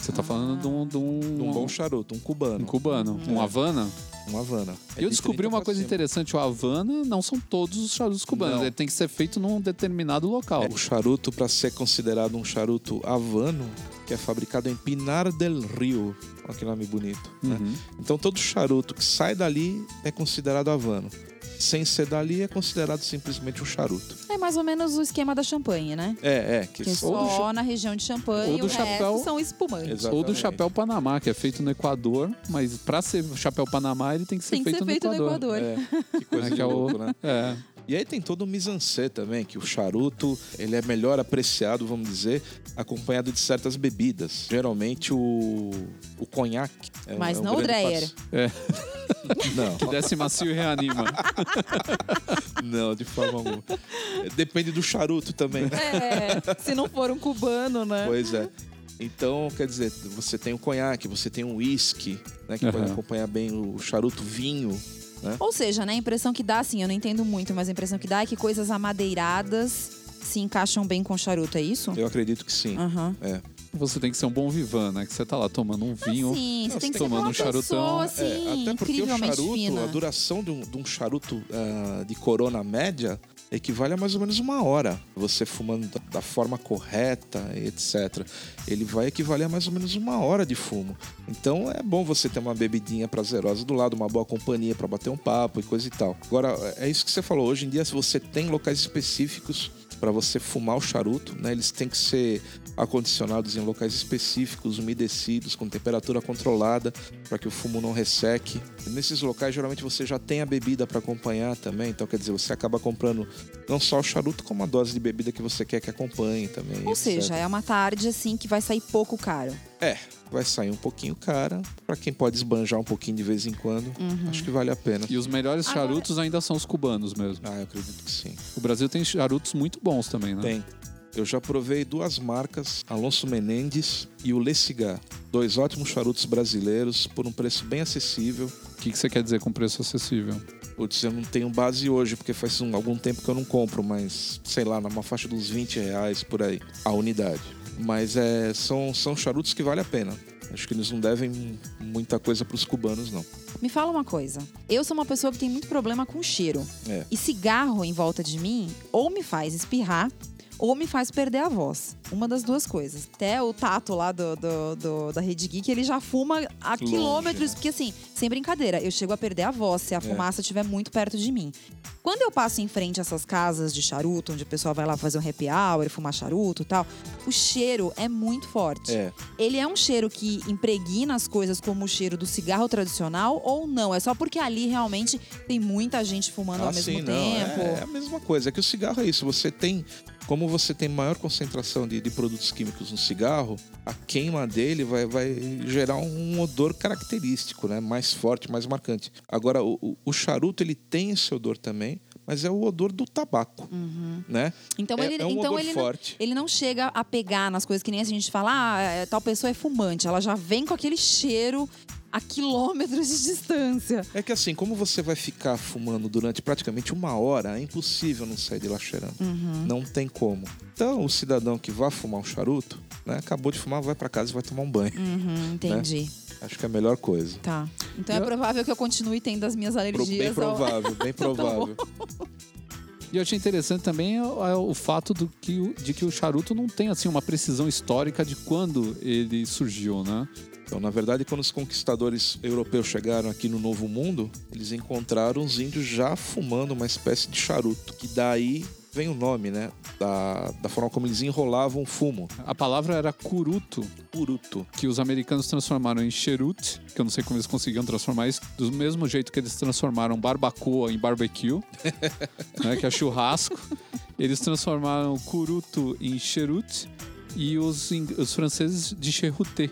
A: Você tá falando de um, de um,
B: Um bom charuto, um cubano.
A: um cubano, um Havana.
B: Um Havana. É
A: eu
B: de
A: descobri
B: 30
A: uma coisa
B: cima.
A: interessante. O Havana não são todos os charutos cubanos.
B: Não.
A: Ele tem que ser feito num determinado local.
B: É, o charuto, para ser considerado um charuto havano, que é fabricado em Pinar del Rio. Olha que nome bonito. né?
A: Uhum.
B: Então todo charuto que sai dali é considerado havano. Sem ser dali é considerado simplesmente um charuto.
C: É mais ou menos o esquema da champanhe, né?
B: É, é. Que
C: Que é
B: só
C: na região de champanhe
A: ou do
C: o
A: chapéu.
C: resto são espumantes.
B: Exato.
A: Ou do
B: Exatamente.
A: chapéu Panamá, que é feito no Equador, mas pra ser chapéu Panamá ele tem que ser,
C: Tem que
A: feito,
C: ser feito no Equador.
B: É, que coisa
A: É, que é o-
B: louco, né?
A: É.
B: E aí tem todo o mise-en-scène também, que o charuto ele é melhor apreciado, vamos dizer, acompanhado de certas bebidas. Geralmente o, o conhaque. É,
C: Mas
B: é um
C: não o Dreyer.
A: É.
B: Não,
A: Que desce macio e reanima.
B: não, de forma alguma. Depende do charuto também.
C: É, se não for um cubano, né?
B: Pois é. Então, quer dizer, você tem o conhaque, você tem o uísque, né, que pode
A: Aham.
B: acompanhar bem o charuto vinho.
C: Ou seja, né, a impressão que dá, assim, eu não entendo muito, mas a impressão que dá é que coisas amadeiradas se encaixam bem com charuto, é isso?
B: Eu acredito que sim.
C: Aham.
B: É.
A: Você tem que ser um bom vivan, né? Que você tá lá tomando um vinho.
C: Sim, você
B: Não,
C: tem que
A: tomando um charutão.
C: pessoa,
B: É,
C: assim,
B: até porque o charuto,
C: fina.
B: a duração de um, de um charuto ah, de corona média equivale a mais ou menos uma hora. Você fumando da, forma correta, etc. Ele vai equivaler a mais ou menos uma hora de fumo. Então é bom você ter uma bebidinha prazerosa do lado, uma boa companhia para bater um papo e coisa e tal. Agora, é isso que você falou. Hoje em dia, se você tem locais específicos para você fumar o charuto, né? Eles têm que ser acondicionados em locais específicos, umedecidos, com temperatura controlada, para que o fumo não resseque. E nesses locais, geralmente você já tem a bebida para acompanhar também, então quer dizer, você acaba comprando não só o charuto, como a dose de bebida que você quer que acompanhe também.
C: Ou
B: etc.
C: seja, é uma tarde, assim, que vai sair pouco caro.
B: É, vai sair um pouquinho cara. Pra quem pode esbanjar um pouquinho de vez em quando,
C: Uhum.
B: acho que vale a pena.
A: E os melhores charutos ainda são os cubanos mesmo.
B: Ah, eu acredito que sim.
A: O Brasil tem charutos muito bons também, né?
B: Tem. Eu já provei duas marcas, Alonso Menendez e o Le Cigar. Dois ótimos charutos brasileiros por um preço bem acessível.
A: O que, que você quer dizer com preço acessível?
B: Putz, eu não tenho base hoje, porque faz um- algum tempo que eu não compro, mas sei lá, numa faixa dos 20 reais por aí, a unidade. Mas é, são, são charutos que vale a pena. Acho que eles não devem muita coisa pros cubanos, não.
C: Me fala uma coisa. Eu sou uma pessoa que tem muito problema com cheiro.
B: É.
C: E cigarro em volta de mim ou me faz espirrar ou me faz perder a voz. Uma das duas coisas. Até o Tato lá do, do- do- da Rede Geek, ele já fuma a
B: Longe,
C: quilômetros.
B: né?
C: Porque assim, sem brincadeira, eu chego a perder a voz se a fumaça estiver muito perto de mim. Quando eu passo em frente a essas casas de charuto, onde o pessoal vai lá fazer um happy hour, fumar charuto e tal, o cheiro é muito forte.
B: É,
C: Ele é um cheiro que impregna as coisas como o cheiro do cigarro tradicional ou não? É só porque ali realmente tem muita gente fumando ao
B: Ah,
C: mesmo
B: sim, não,
C: tempo.
B: É, é a mesma coisa. É que o cigarro é isso. Você tem. Como você tem maior concentração de, de produtos químicos no cigarro, a queima dele vai, vai gerar um odor característico, né? Mais forte, mais marcante. Agora, o, o- charuto ele tem esse odor também, mas é o odor do tabaco, né?
C: Então
B: é,
C: ele,
B: é um
C: então ele, não,
B: forte.
C: ele não chega a pegar nas coisas que nem a gente fala, ah, é, tal pessoa é fumante. Ela já vem com aquele cheiro a quilômetros de distância.
B: É que assim, como você vai ficar fumando durante praticamente uma hora, é impossível não sair de lá cheirando.
C: Uhum.
B: Não tem como. Então, o cidadão que vai fumar um charuto, né, acabou de fumar, vai pra casa e vai tomar um banho.
C: Uhum, entendi.
B: Acho que é a melhor coisa.
C: Tá. Então é
A: Eu-
C: provável que eu continue tendo as minhas alergias.
B: bem
C: ao-
B: provável, bem provável.
A: E eu achei interessante também é o, é o fato do que, de que o charuto não tem assim uma precisão histórica de quando ele surgiu, né?
B: Então, na verdade, quando os conquistadores europeus chegaram aqui no Novo Mundo, eles encontraram os índios já fumando uma espécie de charuto. Que daí vem o nome, né? Da, da forma como eles enrolavam o fumo.
A: A palavra era curuto,
B: Puruto.
A: que os americanos transformaram em cherut, que eu não sei como eles conseguiam transformar isso, do mesmo jeito que eles transformaram barbacoa em barbecue, né, que é churrasco. Eles transformaram curuto em cherut e os, os franceses de cheruté.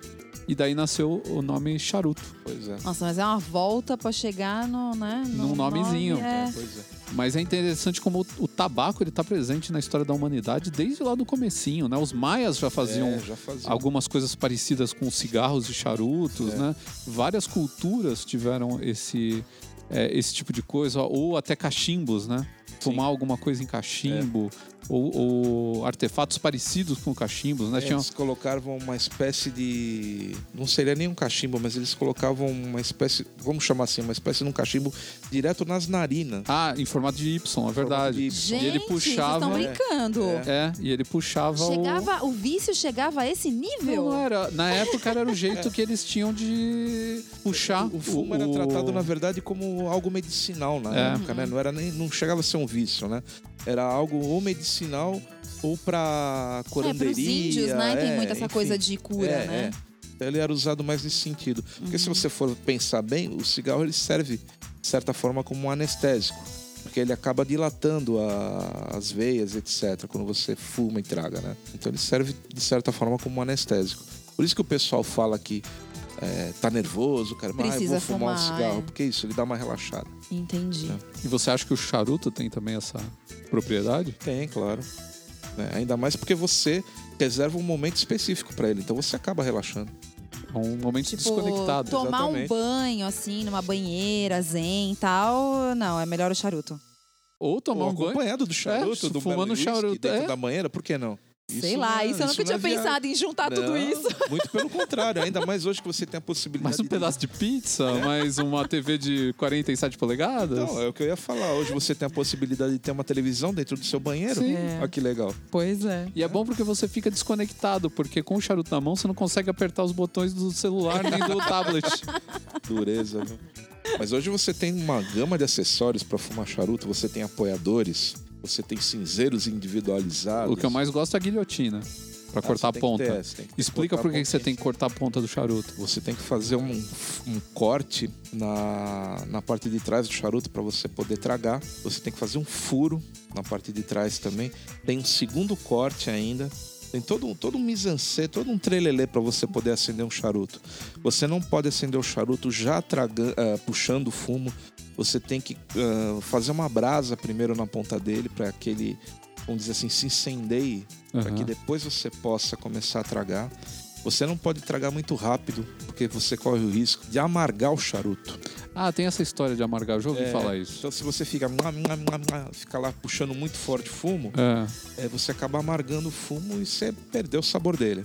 A: E daí nasceu o nome charuto.
B: Pois é.
C: Nossa, mas é uma volta pra chegar no, né? no
A: Num nomezinho.
C: nome, é.
B: Pois é.
A: Mas é interessante como o, o tabaco ele tá presente na história da humanidade desde lá do comecinho, né? Os maias já faziam
B: É, já fazia.
A: algumas coisas parecidas com cigarros e charutos,
B: É.
A: né? Várias culturas tiveram esse, é, esse tipo de coisa, ou até cachimbos, né? Fumar alguma coisa em cachimbo, ou, ou artefatos parecidos com cachimbos, né?
B: É,
A: Tinha-
B: Eles colocavam uma espécie de. Não seria nem um cachimbo, mas eles colocavam uma espécie. Vamos chamar assim, uma espécie de um cachimbo direto nas narinas.
A: Ah, em formato de Y, é verdade.
B: de Y.
C: Gente,
A: E ele puxava-
C: vocês estão brincando.
B: É.
A: É, e ele puxava o...
C: Chegava, o vício chegava a esse nível?
A: Não, era. Na época era o jeito que eles tinham de puxar.
B: O fumo era tratado, na verdade, como algo medicinal na
A: É.
B: época, né? Não, era nem, não chegava a ser um vício, né? Era algo ou medicinal ou pra
C: É,
B: curanderia.
C: pros índios, né? Tem
B: é,
C: muito essa
B: enfim.
C: coisa de cura,
B: É,
C: né?
B: é. Ele era usado mais nesse sentido. Porque
C: Uhum.
B: se você for pensar bem, o cigarro ele serve, de certa forma, como um anestésico. Porque ele acaba dilatando a- as veias, etc., quando você fuma e traga, né? Então ele serve, de certa forma, como um anestésico. Por isso que o pessoal fala que é, tá nervoso, cara, ah, eu vou fumar um
C: fumar,
B: cigarro.
C: é.
B: Porque isso, ele dá uma relaxada.
C: Entendi.
B: É.
A: E você acha que o charuto tem também essa propriedade?
B: Tem, claro. Né? Ainda mais porque você reserva um momento específico para ele. Então você acaba relaxando.
A: É um momento
C: Tipo,
A: desconectado.
C: tomar um
B: exatamente.
C: banho, assim, numa banheira, zen e tal, não, é melhor o charuto.
A: Ou tomar
B: Ou
A: um banho.
B: acompanhado do charuto,
A: É,
B: do
A: fumando
B: whisky
A: charuto,
B: dentro
A: é.
B: da banheira, por que não?
C: Sei lá, isso eu nunca
B: não
C: tinha
B: é
C: pensado em juntar tudo
B: Não,
C: isso.
B: Muito pelo contrário, ainda mais hoje que você tem a possibilidade.
A: Mais um
B: de-
A: pedaço de pizza, mais uma TV de 47 polegadas.
B: Não, é o que eu ia falar. Hoje você tem a possibilidade de ter uma televisão dentro do seu banheiro.
A: Sim.
C: É.
B: Olha que legal.
C: Pois é.
A: E é bom porque você fica desconectado, porque com o charuto na mão você não consegue apertar os botões do celular nem do tablet.
B: Dureza, viu? Mas hoje você tem uma gama de acessórios para fumar charuto. Você tem apoiadores, você tem cinzeiros individualizados.
A: O que eu mais gosto é a guilhotina, pra
B: Ah,
A: cortar a ponta.
B: ter
A: Explica por que você tem que cortar a ponta do charuto.
B: Você tem que fazer um, um corte na, na parte de trás do charuto para você poder tragar. Você tem que fazer um furo na parte de trás também. Tem um segundo corte ainda Tem todo um, todo um mise-en-scène, todo um trelelê para você poder acender um charuto. Você não pode acender o charuto já traga, ah, puxando o fumo. Você tem que ah, fazer uma brasa primeiro na ponta dele para que ele, vamos dizer assim, se incendeie, para
A: Aham.
B: que depois você possa começar a tragar. Você não pode tragar muito rápido, porque você corre o risco de amargar o charuto.
A: Ah, tem essa história de amargar. Eu já ouvi
B: É,
A: falar isso.
B: Então, se você fica, mua, mua, mua, fica lá puxando muito forte o fumo,
A: É.
B: é, você acaba amargando o fumo e você perdeu o sabor dele.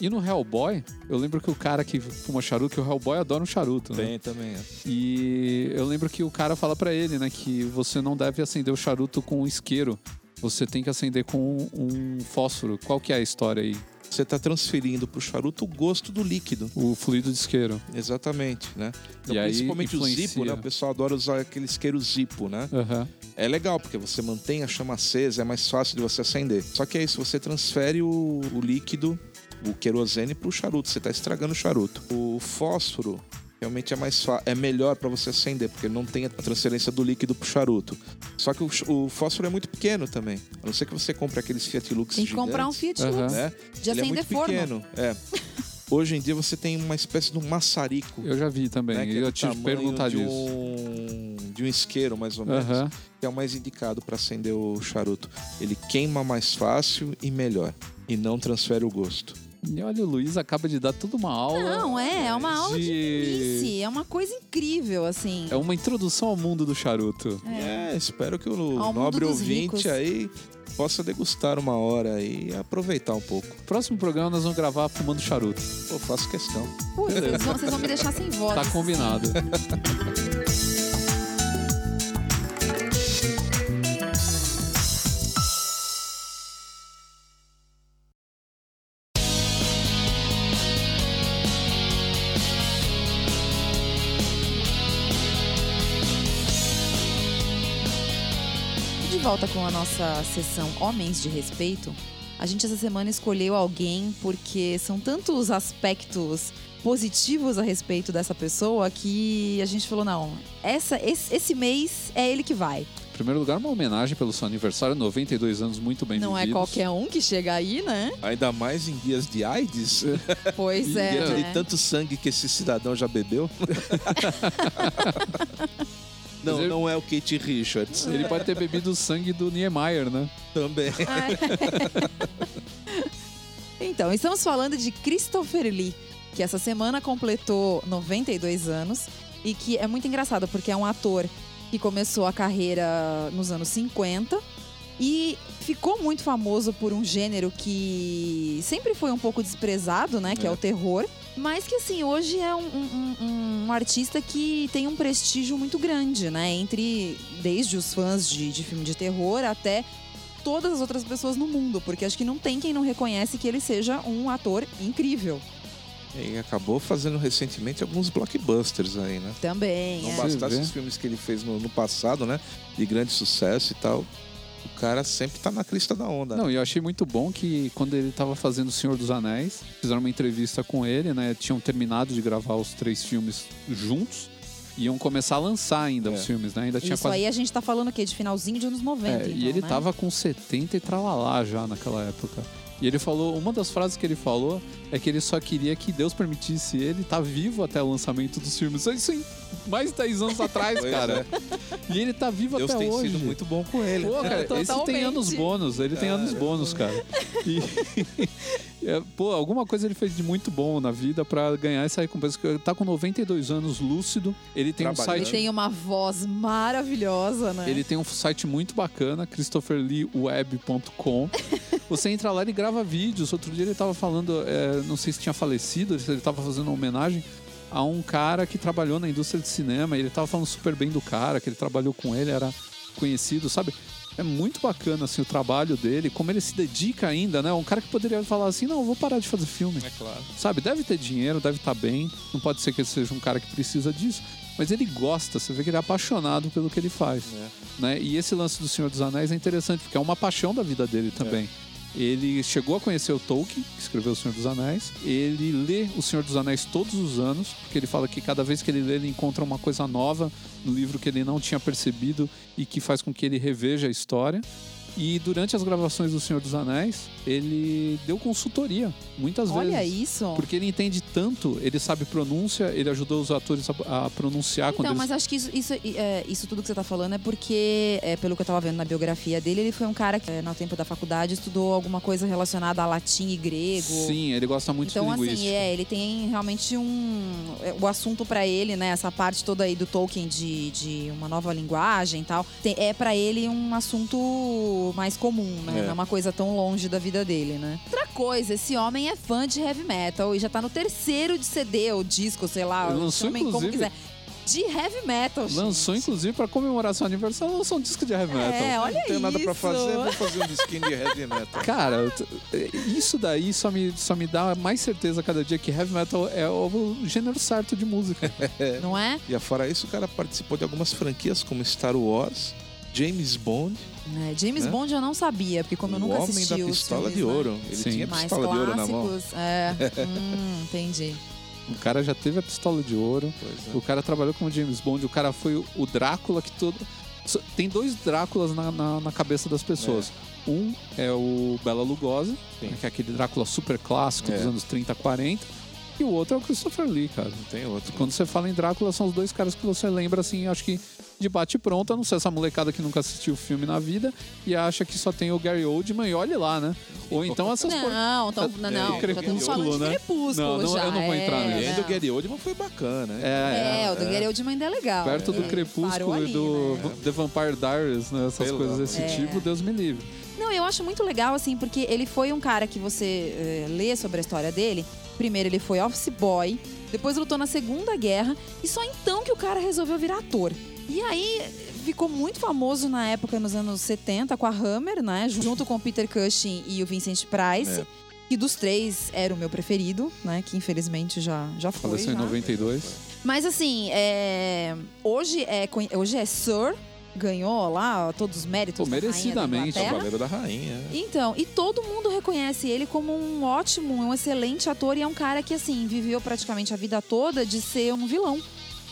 A: E no Hellboy, eu lembro que o cara que fuma charuto, que o Hellboy adora um charuto, né?
B: Bem, também é.
A: E eu lembro que o cara fala pra ele, né, que você não deve acender o charuto com isqueiro. Você tem que acender com um fósforo. Qual que é a história aí?
B: Você está transferindo para o charuto o gosto do líquido.
A: O fluido de isqueiro.
B: Exatamente, né? Então,
A: E
B: principalmente o. Zippo, né? O pessoal adora usar aquele isqueiro Zippo, né?
A: Aham.
B: É legal, porque você mantém a chama acesa, é mais fácil de você acender. Só que é isso, você transfere o, o líquido, o querosene, para o charuto. Você está estragando o charuto. O fósforo realmente é mais é melhor para você acender, porque não tem a transferência do líquido pro charuto. Só que o, o fósforo é muito pequeno também. A não ser que você compre aqueles Fiat Lux
C: Tem que comprar um
B: gigantes,
C: Fiat
A: Aham.
C: Lux.
B: né?
C: De
B: Ele é muito
C: forno.
B: pequeno. É. Hoje em dia você tem uma espécie de um maçarico.
A: Eu já vi também.
B: né, é
A: eu
B: do
A: tive que perguntar
B: de
A: disso.
B: um, de um isqueiro, mais ou menos,
A: Aham.
B: que é o mais indicado para acender o charuto. Ele queima mais fácil e melhor, e não transfere o gosto.
A: E olha, o Luiz acaba de dar toda uma aula.
C: Não, é, é uma aula de
A: de-.
C: É uma coisa incrível, assim.
A: É uma introdução ao mundo do charuto.
B: É, espero que o
C: Ao
B: nobre ouvinte
C: ricos.
B: aí possa degustar uma hora aí e aproveitar um pouco.
A: Próximo programa nós vamos gravar fumando charuto.
B: Eu faço questão.
C: Putz, vocês vão, vocês vão me deixar sem voz.
A: Tá combinado.
C: volta com a nossa sessão Homens de Respeito, a gente essa semana escolheu alguém porque são tantos aspectos positivos a respeito dessa pessoa que a gente falou, não, essa, esse, esse mês é ele que vai.
A: Em primeiro lugar, uma homenagem pelo seu aniversário, 92 anos muito bem
C: não é
A: vividos.
C: qualquer um que chega aí, né?
B: Ainda mais em dias de AIDS,
C: Pois
B: e
C: é,
B: de
C: né?
B: tanto sangue que esse cidadão já bebeu. não,
A: eu-
B: não é o Kate Richards.
A: Ele pode ter bebido o sangue do Niemeyer, né?
B: Também.
C: Então, estamos falando de Christopher Lee, que essa semana completou 92 anos e que é muito engraçado porque é um ator que começou a carreira nos anos 50 e ficou muito famoso por um gênero que sempre foi um pouco desprezado, né? Que é,
B: É.
C: o terror. Mas que, assim, hoje é um, um- um- artista que tem um prestígio muito grande, né? Entre, desde os fãs de, de filme de terror até todas as outras pessoas no mundo. Porque acho que não tem quem não reconhece que ele seja um ator incrível.
B: E acabou fazendo recentemente alguns blockbusters aí, né?
C: Também,
B: Não
C: é.
B: bastasse os filmes que ele fez no, no passado, né? De grande sucesso e tal. O cara sempre tá na crista da onda.
A: Não, e eu achei muito bom que quando ele tava fazendo O Senhor dos Anéis, fizeram uma entrevista com ele, né? Tinham terminado de gravar os três filmes juntos. Iam começar a lançar ainda
B: É.
A: os filmes, né? Ainda tinha
C: Isso
A: quase
C: aí a gente tá falando o quê? De finalzinho de anos 90,
A: É,
C: então,
A: e ele
C: né?
A: tava com 70 e tralalá já naquela época. E ele falou, uma das frases que ele falou é que ele só queria que Deus permitisse ele estar vivo até o lançamento dos filmes. Isso em mais de 10 anos atrás,
B: Pois
A: cara.
B: é.
A: E ele tá vivo
B: Deus
A: até
B: tem
A: hoje.
B: sido muito bom com ele.
A: Pô, cara, esse tem
C: Totalmente.
A: anos bônus, ele tem anos bônus, cara. E, é, pô, alguma coisa ele fez de muito bom na vida pra ganhar essa recompensa. Ele tá com 92 anos, lúcido. Ele tem um
B: Trabalhando.
C: Ele
A: site
C: tem uma voz maravilhosa, né?
A: ele tem um site muito bacana, christopherleeweb.com. Você entra lá e grava vídeos. Outro dia ele tava falando, é, não sei se tinha falecido, se ele tava fazendo uma homenagem a um cara que trabalhou na indústria de cinema. Ele tava falando super bem do cara, que ele trabalhou com ele, era conhecido, sabe? É muito bacana assim, o trabalho dele, como ele se dedica ainda, né? Um cara que poderia falar assim: não, eu vou parar de fazer filme.
B: É claro.
A: Sabe, deve ter dinheiro, deve estar bem. Não pode ser que ele seja um cara que precisa disso. Mas ele gosta, você vê que ele é apaixonado pelo que ele faz.
B: É.
A: Né? E esse lance do Senhor dos Anéis é interessante, porque é uma paixão da vida dele também. Ele chegou a conhecer o Tolkien, que escreveu O Senhor dos Anéis. Ele lê O Senhor dos Anéis todos os anos, porque ele fala que cada vez que ele lê, ele encontra uma coisa nova no livro que ele não tinha percebido e que faz com que ele reveja a história. E durante as gravações do Senhor dos Anéis, ele deu consultoria, muitas
C: Olha
A: vezes.
C: isso.
A: Porque ele entende tanto, ele sabe pronúncia, ele ajudou os atores a, a pronunciar quando
C: Então,
A: eles...
C: mas acho que isso, isso, é, isso tudo que você tá falando é porque, é, pelo que eu tava vendo na biografia dele, ele foi um cara que, é, no tempo da faculdade, estudou alguma coisa relacionada a latim e grego.
A: Sim, ele gosta muito
C: Então,
A: de
C: assim,
A: linguística.
C: é, ele tem realmente um. é, O assunto pra ele, né? Essa parte toda aí do Tolkien de, de uma nova linguagem e tal, tem- é pra ele um assunto mais comum, né?
B: É.
C: Não é uma coisa tão longe da vida dele, né? Outra coisa, esse homem é fã de heavy metal e já tá no terceiro de CD ou disco, sei lá,
A: lançou,
C: chamem como
A: inclusive-
C: quiser. De heavy metal,
A: Lançou,
C: gente.
A: inclusive, pra comemorar seu aniversário, lançou um disco de heavy metal.
C: É, olha
B: Não tenho nada pra
C: isso.
B: fazer, vou fazer um disquinho de heavy metal.
A: Cara, isso daí só me, só me dá mais certeza a cada dia que heavy metal é o gênero certo de música.
C: Não é?
B: E afora isso, o cara participou de algumas franquias como Star Wars, James Bond,
C: É, James
B: Né?
C: Bond eu não sabia, porque como eu
B: o
C: nunca
B: Homem
C: assisti
B: da Pistola
C: filmes,
B: de
C: né,
B: Ouro. Ele
A: Sim.
B: tinha
C: mais
B: pistola de ouro na mão.
C: clássicos, é. hum, entendi.
A: O cara já teve a pistola de ouro.
B: Pois é.
A: O cara trabalhou como James Bond. O cara foi o- o Drácula que todo. Tem dois Dráculas na, na, na cabeça das pessoas. Um é o Bela Lugosi,
B: Sim.
A: que é aquele Drácula super clássico dos
B: É.
A: anos 30, 40. E o outro é o Christopher Lee, cara.
B: Não tem outro.
A: Quando você fala em Drácula, são os dois caras que você lembra, assim, acho que de bate pronto, a não ser essa molecada que nunca assistiu o filme na vida e acha que só tem o Gary Oldman e olha lá, né? Ou então essas por...
C: Não, tão, não,
B: É,
C: não.
A: Crepúsculo,
C: estamos falando de
A: né?
C: Crepúsculo
A: Não, não,
C: já.
A: eu não vou entrar
C: é,
A: nisso.
B: E ainda o
C: não.
B: Gary Oldman foi bacana, né?
A: É,
C: É, o do Gary Oldman ainda é legal.
A: perto do
C: É,
A: Crepúsculo e do
C: né?
A: The Vampire Diaries, né? Essas
B: Pelo
A: coisas desse
C: É.
A: tipo, Deus me livre.
C: Não, eu acho muito legal, assim, porque ele foi um cara que você eh, lê sobre a história dele. Primeiro, ele foi office boy, depois lutou na Segunda Guerra, e só então que o cara resolveu virar ator. E aí ficou muito famoso na época, nos anos 70, com a Hammer, né? Junto com o Peter Cushing e o Vincent Price.
B: É.
C: Que dos três era o meu preferido, né? Que infelizmente já, já foi.
A: Faleceu em
C: já.
A: 92.
C: Mas assim, é, hoje, é, hoje é Sir, ganhou lá todos os méritos.
A: Pô,
C: da rainha da
A: merecidamente.
B: Da Rainha. né?
C: Então, e todo mundo reconhece ele como um ótimo, um excelente ator e é um cara que, assim, viveu praticamente a vida toda de ser um vilão.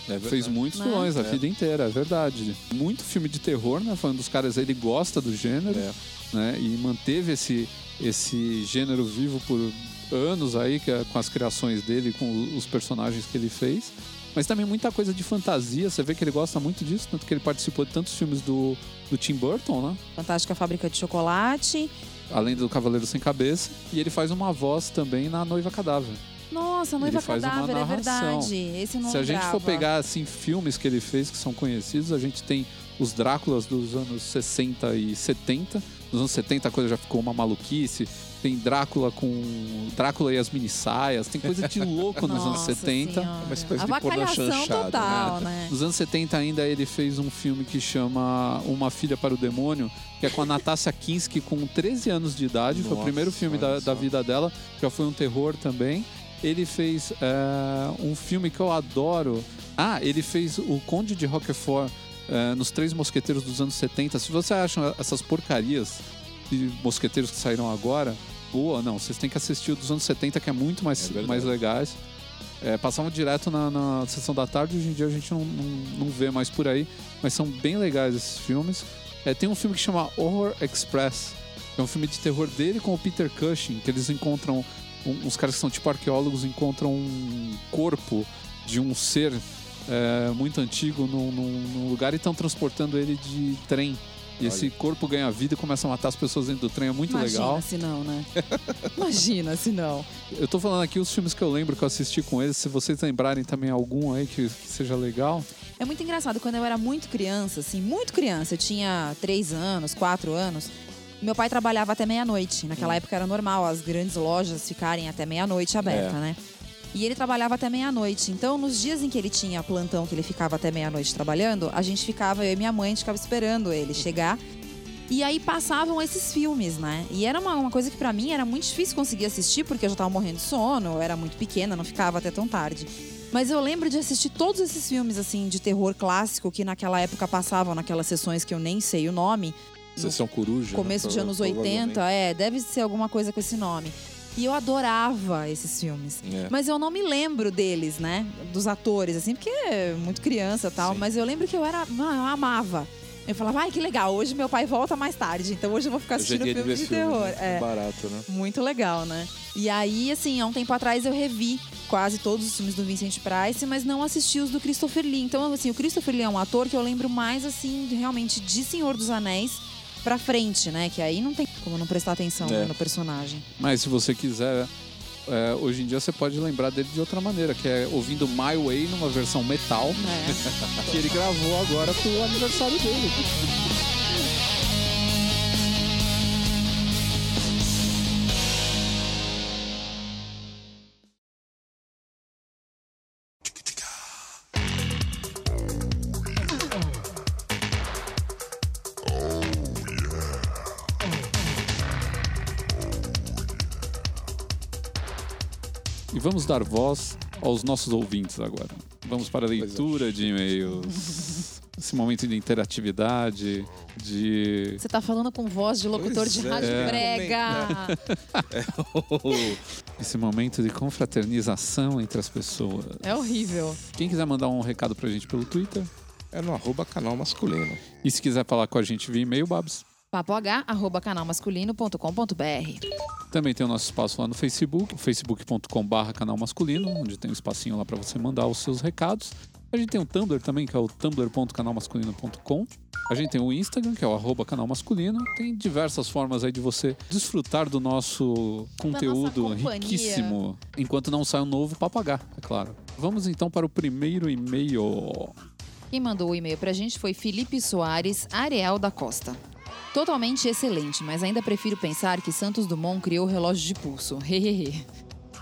B: É verdade.
A: Fez muitos
C: Né?
A: vilões a
B: É.
A: vida inteira, é verdade. Muito filme de terror, né? Foi um dos caras, ele gosta do gênero,
B: É.
A: né? E manteve esse, esse gênero vivo por anos aí, que é com as criações dele, com os personagens que ele fez. Mas também muita coisa de fantasia, você vê que ele gosta muito disso, tanto que ele participou de tantos filmes do, do Tim Burton, né?
C: Fantástica Fábrica de Chocolate.
A: Além do Cavaleiro Sem Cabeça. E ele faz uma voz também na Noiva Cadáver.
C: Nossa, a Noiva
A: Ele faz uma
C: Cadáver, é
A: narração.
C: verdade. Esse não
A: Se a gente
C: lembrava.
A: for pegar assim filmes que ele fez que são conhecidos, a gente tem os Dráculas dos anos 60 e 70. Nos anos 70 a coisa já ficou uma maluquice. Tem Drácula com Drácula e as mini saias. Tem coisa de louco nos anos
C: Nossa
A: 70.
C: Senhora.
B: Uma espécie de pornô chanchado,
C: total, né?
A: Nos anos 70 ainda ele fez um filme que chama Uma Filha para o Demônio, que é com a Natasha Kinski com 13 anos de idade. foi o
B: Nossa,
A: primeiro filme da, da vida dela. Já foi um terror também. Ele fez é, um filme que eu adoro. Ah, ele fez o Conde de Roquefort é, nos Três Mosqueteiros dos anos 70. Se você acha essas porcarias de mosqueteiros que saíram agora, boa, não. Vocês têm que assistir o dos anos 70, que é muito mais,
B: É
A: mais legais. É, passavam direto na, na sessão da tarde, hoje em dia a gente não, não, não vê mais por aí, mas são bem legais esses filmes. É, tem um filme que chama Horror Express, é um filme de terror dele com o Peter Cushing, que eles encontram, um, uns caras que são tipo arqueólogos encontram um corpo de um ser é, muito antigo num, num- num lugar e estão transportando ele de trem. E
B: Olha.
A: esse corpo ganha vida e começa a matar as pessoas dentro do trem, é muito
C: Imagina
A: legal.
C: se não, né? Imagina se não.
A: Eu tô falando aqui os filmes que eu lembro que eu assisti com eles. Se vocês lembrarem também algum aí que, que seja legal.
C: É muito engraçado, quando eu era muito criança, assim, muito criança, eu tinha três anos, quatro anos, meu pai trabalhava até meia-noite. Naquela época era normal as grandes lojas ficarem até meia-noite aberta,
B: É.
C: né? E ele trabalhava até meia-noite. Então, nos dias em que ele tinha plantão, que ele ficava até meia-noite trabalhando, a gente ficava, eu e minha mãe, a gente ficava esperando ele chegar. E aí passavam esses filmes, né? E era uma, uma coisa que pra mim era muito difícil conseguir assistir, porque eu já tava morrendo de sono, eu era muito pequena, não ficava até tão tarde. Mas eu lembro de assistir todos esses filmes, assim, de terror clássico que naquela época passavam naquelas sessões que eu nem sei o nome.
B: Sessão Coruja.
C: Começo
B: né?
C: de anos 80,
B: Provavelmente.
C: é, deve ser alguma coisa com esse nome. E eu adorava esses filmes.
B: É.
C: Mas eu não me lembro deles, né? Dos atores, assim, porque é muito criança e tal.
B: Sim.
C: Mas eu lembro que eu era. Eu amava. Eu falava, ai, que legal, hoje meu pai volta mais tarde, então hoje eu vou ficar
B: é
C: assistindo
B: dia de
C: de
B: filme,
C: terror.
B: né?
C: É.
B: Barato, né?
C: Muito legal, né? E aí, assim, há um tempo atrás eu revi quase todos os filmes do Vincent Price, mas não assisti os do Christopher Lee. Então, assim, o Christopher Lee é um ator que eu lembro mais, assim, realmente de Senhor dos Anéis pra frente, né? Que aí não tem como não prestar atenção
B: É.
C: né, no personagem.
A: Mas se você quiser, é, hoje em dia você pode lembrar dele de outra maneira, que é ouvindo My Way numa versão metal,
C: né?
A: que ele gravou agora pro aniversário dele. Dar voz aos nossos ouvintes agora. Vamos para a leitura de e-mails. Esse momento de interatividade, de.
C: Você tá falando com voz de locutor
B: Pois
C: de
B: é.
C: rádio
B: É.
C: brega.
A: Esse momento de confraternização entre as pessoas.
C: É horrível.
A: Quem quiser mandar um recado pra gente pelo Twitter.
B: É no arroba canal masculino.
A: E se quiser falar com a gente via e-mail, Babs.
C: papoh.canalmasculino.com.br
A: Também tem o nosso espaço lá no Facebook, facebook.com.br canal masculino, onde tem um espacinho lá pra você mandar os seus recados. A gente tem um Tumblr também, que é o tumblr.canalmasculino.com. A gente tem o Instagram, que é o arroba canal masculino. Tem diversas formas aí de você desfrutar do nosso conteúdo riquíssimo, enquanto não sai um novo pra pagar, é claro. Vamos então para o primeiro e-mail.
C: Quem mandou o e-mail pra gente foi Felipe Soares Ariel da Costa. Totalmente excelente, mas ainda prefiro pensar que Santos Dumont criou o relógio de pulso. Hehehe.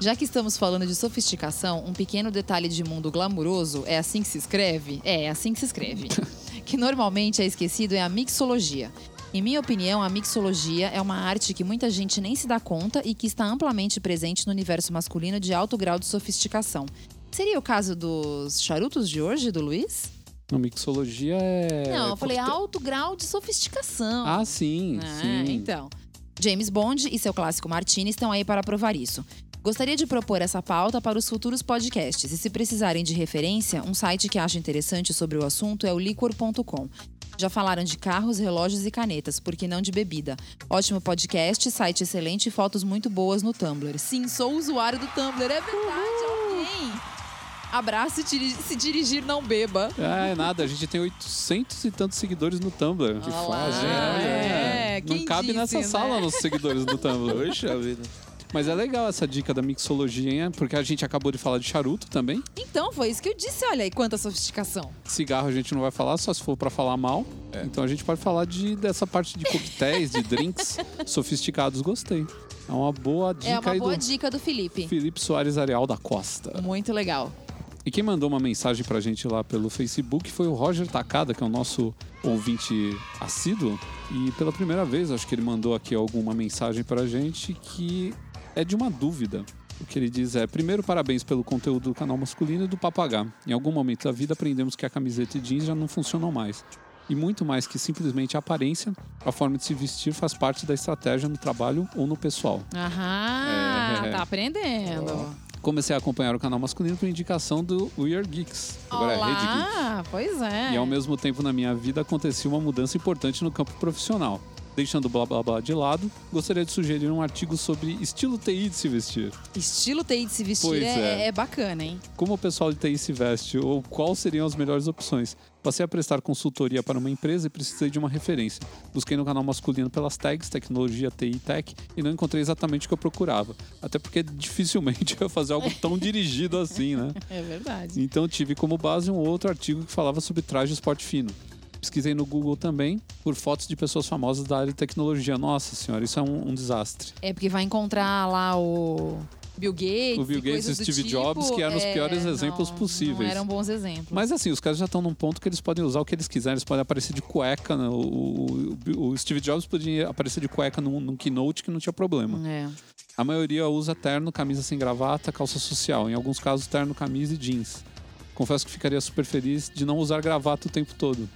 C: Já que estamos falando de sofisticação, um pequeno detalhe de mundo glamuroso é assim que se escreve? É, é assim que se escreve. que normalmente é esquecido é a mixologia. Em minha opinião, a mixologia é uma arte que muita gente nem se dá conta e que está amplamente presente no universo masculino de alto grau de sofisticação. Seria o caso dos charutos de hoje, do Luiz?
A: A mixologia é.
C: Não, eu falei alto grau de sofisticação.
A: Ah, sim,
C: Ah,
A: sim.
C: então. James Bond e seu clássico Martini estão aí para provar isso. Gostaria de propor essa pauta para os futuros podcasts. E se precisarem de referência, um site que acho interessante sobre o assunto é o liquor.com. Já falaram de carros, relógios e canetas, por que não de bebida? Ótimo podcast, site excelente e fotos muito boas no Tumblr. Sim, sou usuário do Tumblr, é verdade, alguém! Abraço e diri- se dirigir não beba.
A: Ah, é nada, a gente tem 800 e tantos seguidores no Tumblr.
B: Que
C: Olá,
B: fazem,
C: é,
A: Não
C: quem
A: cabe
C: disse,
A: nessa
C: né?
A: sala nossos seguidores no Tumblr.
B: Poxa vida.
A: Mas é legal essa dica da mixologia, hein? porque a gente acabou de falar de charuto também.
C: Então, foi isso que eu disse, olha aí quanta sofisticação.
A: Cigarro a gente não vai falar, só se for pra falar mal. Então a gente pode falar de, dessa parte de coquetéis, de drinks sofisticados. Gostei. É uma boa dica
C: É uma
A: aí
C: boa
A: do
C: dica do Felipe.
A: Felipe Soares Areal da Costa.
C: Muito legal.
A: E quem mandou uma mensagem pra gente lá pelo Facebook foi o Roger Takada, que é o nosso ouvinte assíduo. E pela primeira vez, acho que ele mandou aqui alguma mensagem pra gente que é de uma dúvida. O que ele diz é: primeiro, parabéns pelo conteúdo do canal masculino e do Papagá. Em algum momento da vida aprendemos que a camiseta e jeans já não funcionam mais. E muito mais que simplesmente a aparência, a forma de se vestir faz parte da estratégia no trabalho ou no pessoal.
C: Aham,
A: É.
C: tá aprendendo.
A: Comecei a acompanhar o canal masculino por indicação do We Are Geeks. Agora é Rede Geek.
C: Olá, pois é.
A: E ao mesmo tempo na minha vida acontecia uma mudança importante no campo profissional. Deixando o blá blá blá de lado, gostaria de sugerir um artigo sobre estilo TI de se vestir.
C: Estilo TI de se vestir é,
A: é.
C: é bacana, hein?
A: Como o pessoal de TI se veste ou quais seriam as melhores opções? Passei a prestar consultoria para uma empresa e precisei de uma referência. Busquei no canal masculino pelas tags Tecnologia TI e Tech e não encontrei exatamente o que eu procurava. Até porque dificilmente eu ia fazer algo tão dirigido assim, né?
C: É verdade.
A: Então tive como base um outro artigo que falava sobre traje de esporte fino. Pesquisei no Google também por fotos de pessoas famosas da área de tecnologia. Nossa senhora, isso é um, um desastre.
C: É porque vai encontrar lá o Bill Gates.
A: O Bill Gates e Steve
C: tipo,
A: Jobs, que eram os
C: é,
A: piores exemplos
C: não,
A: possíveis.
C: Não eram bons exemplos.
A: Mas assim, os caras já estão num ponto que eles podem usar o que eles quiserem. Eles podem aparecer de cueca. né? O, o- o Steve Jobs podia aparecer de cueca num, num keynote que não tinha problema.
C: É.
A: A maioria usa terno, camisa sem gravata, calça social. Em alguns casos, terno, camisa e jeans. Confesso que ficaria super feliz de não usar gravata o tempo todo.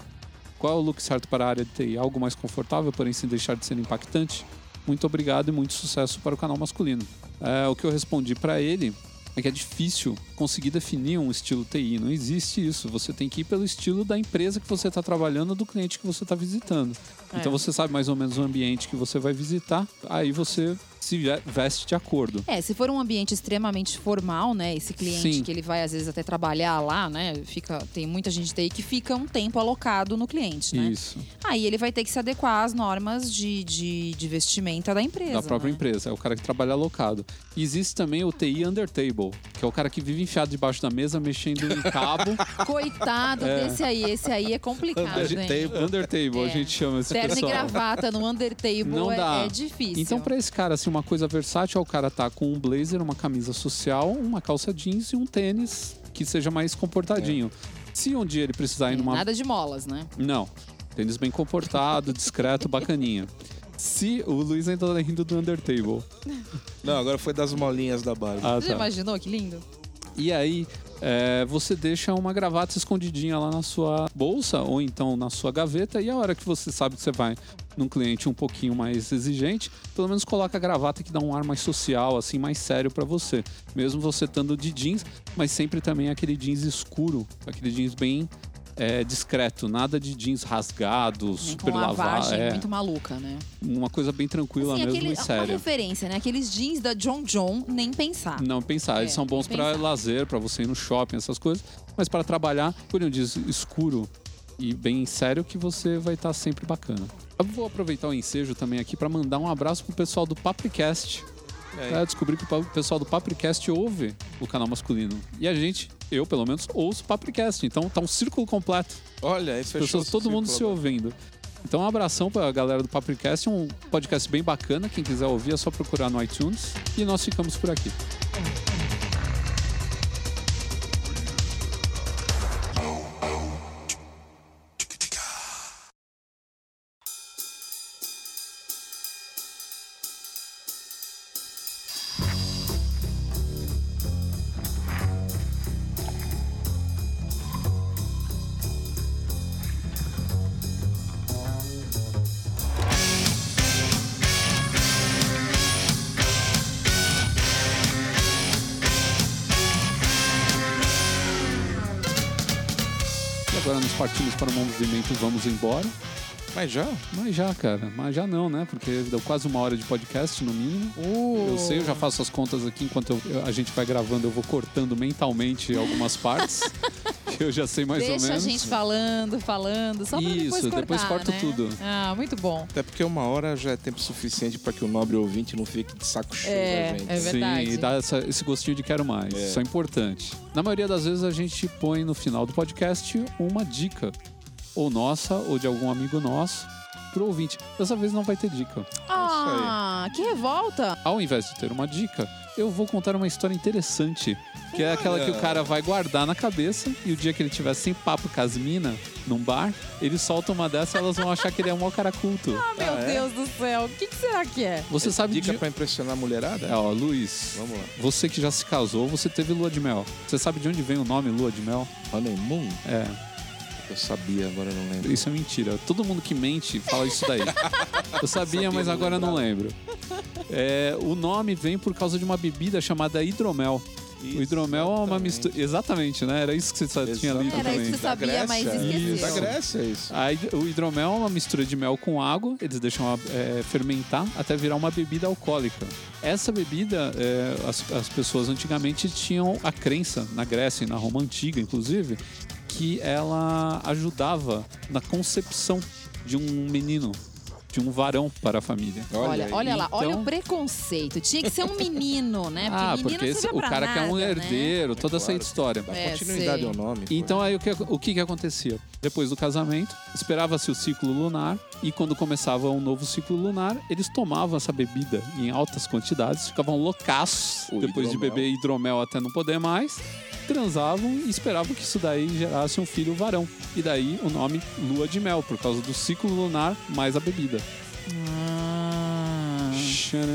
A: Qual é o look certo para a área de TI? Algo mais confortável, porém sem deixar de ser impactante? Muito obrigado e muito sucesso para o canal masculino. É, o que eu respondi para ele é que é difícil conseguir definir um estilo TI. Não existe isso. Você tem que ir pelo estilo da empresa que você está trabalhando, do cliente que você está visitando.
C: É.
A: Então você sabe mais ou menos o ambiente que você vai visitar, aí você se ve- veste de acordo.
C: É, se for um ambiente extremamente formal, né? Esse cliente
A: Sim.
C: que ele vai às vezes até trabalhar lá, né? Fica, tem muita gente TI que fica um tempo alocado no cliente, né?
A: Isso.
C: Aí ele vai ter que se adequar às normas de, de, de vestimenta da empresa.
A: da própria
C: né?
A: empresa, é o cara que trabalha alocado. E existe também o TI under table, que é o cara que vive enfiado debaixo da mesa, mexendo em cabo.
C: Coitado desse aí, esse aí é complicado,
B: Under
C: hein?
B: table.
A: under table, a
C: É.
A: gente chama esse
C: Terno e
A: pessoal.
C: gravata no Undertable
A: Não
C: é,
A: dá.
C: é difícil.
A: Então, pra esse cara, assim, uma coisa versátil é o cara tá com um blazer, uma camisa social, uma calça jeans e um tênis que seja mais comportadinho. Se um dia ele precisar ir numa.
C: Nada de molas, né?
A: Não. Tênis bem comportado, discreto, bacaninha. Se o Luiz ainda tá rindo do Undertable.
B: Não, agora foi das molinhas da Barbie.
A: Ah,
C: Você já
A: tá.
C: imaginou que lindo?
A: E aí, é, você deixa uma gravata escondidinha lá na sua bolsa ou então na sua gaveta. E a hora que você sabe que você vai num cliente um pouquinho mais exigente, pelo menos coloca a gravata que dá um ar mais social, assim, mais sério pra você. Mesmo você estando de jeans, mas sempre também aquele jeans escuro, aquele jeans bem é, discreto, nada de jeans rasgado,
C: Nem
A: super lavado.
C: lavagem
A: É,
C: muito maluca, né?
A: uma coisa bem tranquila
C: Assim,
A: mesmo
C: aquele,
A: e
C: uma
A: séria.
C: referência, né? Aqueles jeans da John John, nem pensar.
A: Não pensar, eles
C: É,
A: são bons
C: pensar.
A: lazer, pra você ir no shopping, essas coisas. Mas para trabalhar, por um diz escuro e bem sério, que você vai estar sempre bacana. Eu vou aproveitar o ensejo também aqui para mandar um abraço pro pessoal do Papricast.
B: É.
A: Descobri que o pessoal do Papricast ouve o canal masculino. E a gente, eu pelo menos, ouço o Papricast. Então tá um círculo completo.
B: Olha, aí fechou
A: Pessoas, todo mundo se ouvindo. Então um abração pra galera do Papricast, um podcast bem bacana. Quem quiser ouvir é só procurar no iTunes. E nós ficamos por aqui. Nós partimos para o movimento Vamos Embora.
B: Mas já?
A: Mas já, cara. Mas já não, né? Porque deu quase uma hora de podcast, no mínimo.
C: Uh.
A: Eu sei, eu já faço as contas aqui enquanto eu- a gente vai gravando, eu vou cortando mentalmente algumas partes. que eu já sei mais
C: Deixa
A: ou menos.
C: a gente falando, falando, só pra depois
A: Isso,
C: cortar,
A: depois corta
C: né?
A: tudo.
C: Ah, muito bom.
B: Até porque uma hora já é tempo suficiente para que o nobre ouvinte não fique de saco cheio
C: É,
B: da gente.
C: é verdade.
A: Sim, e dá essa- esse gostinho de quero mais.
B: É.
A: Isso é importante. Na maioria das vezes a gente põe no final do podcast uma dica. Ou nossa, ou de algum amigo nosso, pro ouvinte. Dessa vez não vai ter dica.
C: Ah, que revolta.
A: Ao invés de ter uma dica, eu vou contar uma história interessante. Que é aquela que o cara vai guardar na cabeça e o dia que ele tiver sem papo com as minas num bar, ele solta uma dessa e elas vão achar que ele é um mau cara culto.
C: Ah, meu
B: Ah, é?
C: Deus do céu. O que, que será que é?
A: Você sabe
B: Dica
A: de...
B: pra impressionar a mulherada?
A: É, ó, Luiz,
B: Vamos lá.
A: você que já se casou, você teve lua de mel. Você sabe de onde vem o nome lua de mel?
B: Honeymoon?
A: É,
B: Eu sabia, agora eu não lembro.
A: isso é mentira. Todo mundo que mente fala isso daí. Eu sabia, mas
B: não
A: agora eu não lembro. É, o nome vem por causa de uma bebida chamada hidromel. O hidromel é uma
B: Exatamente.
A: mistura. Exatamente, né? Era isso que você só tinha lido
C: Era isso
A: também.
C: que você sabia, mas
B: Grécia.
C: esqueceu.
B: Da Grécia, é isso.
A: A hid- o hidromel é uma mistura de mel com água, eles deixam é, fermentar até virar uma bebida alcoólica. Essa bebida, é, as, as pessoas antigamente tinham a crença, na Grécia e na Roma Antiga, inclusive, que ela ajudava na concepção de um menino, de um varão para a família.
C: Olha, olha lá, olha
A: Então-
C: o preconceito. Tinha que ser um menino, né?
A: Ah,
C: menino
A: porque
C: não
A: esse- o cara quer um
C: nada, né?
A: herdeiro, toda essa
B: Claro.
A: história.
B: Dá
C: É,
B: continuidade
C: sei.
B: ao nome.
A: Então aí o que, o que que acontecia? Depois do casamento, esperava-se o ciclo lunar e quando começava um novo ciclo lunar, eles tomavam essa bebida em altas quantidades, ficavam loucaços
B: O
A: depois de
B: hidromel.
A: beber hidromel até não poder mais, transavam e esperavam que isso daí gerasse um filho varão. E daí o nome lua de mel, por causa do ciclo lunar mais a bebida.
C: Ah.
A: Tcharam.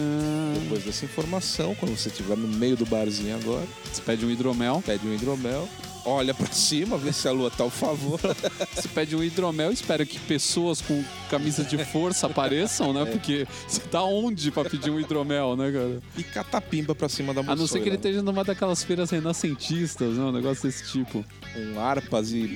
B: Depois dessa informação, quando você estiver no meio do barzinho agora,
A: Você pede um hidromel,
B: pede um hidromel. Olha pra cima, vê se a lua tá ao favor.
A: Você pede um hidromel e espera que pessoas com camisa de força apareçam, né? Porque você tá onde pra pedir um hidromel, né, cara?
B: E catapimba pra cima da
A: A não ser que ele esteja numa daquelas feiras renascentistas, né? Um negócio desse tipo.
B: Com harpas e
A: É,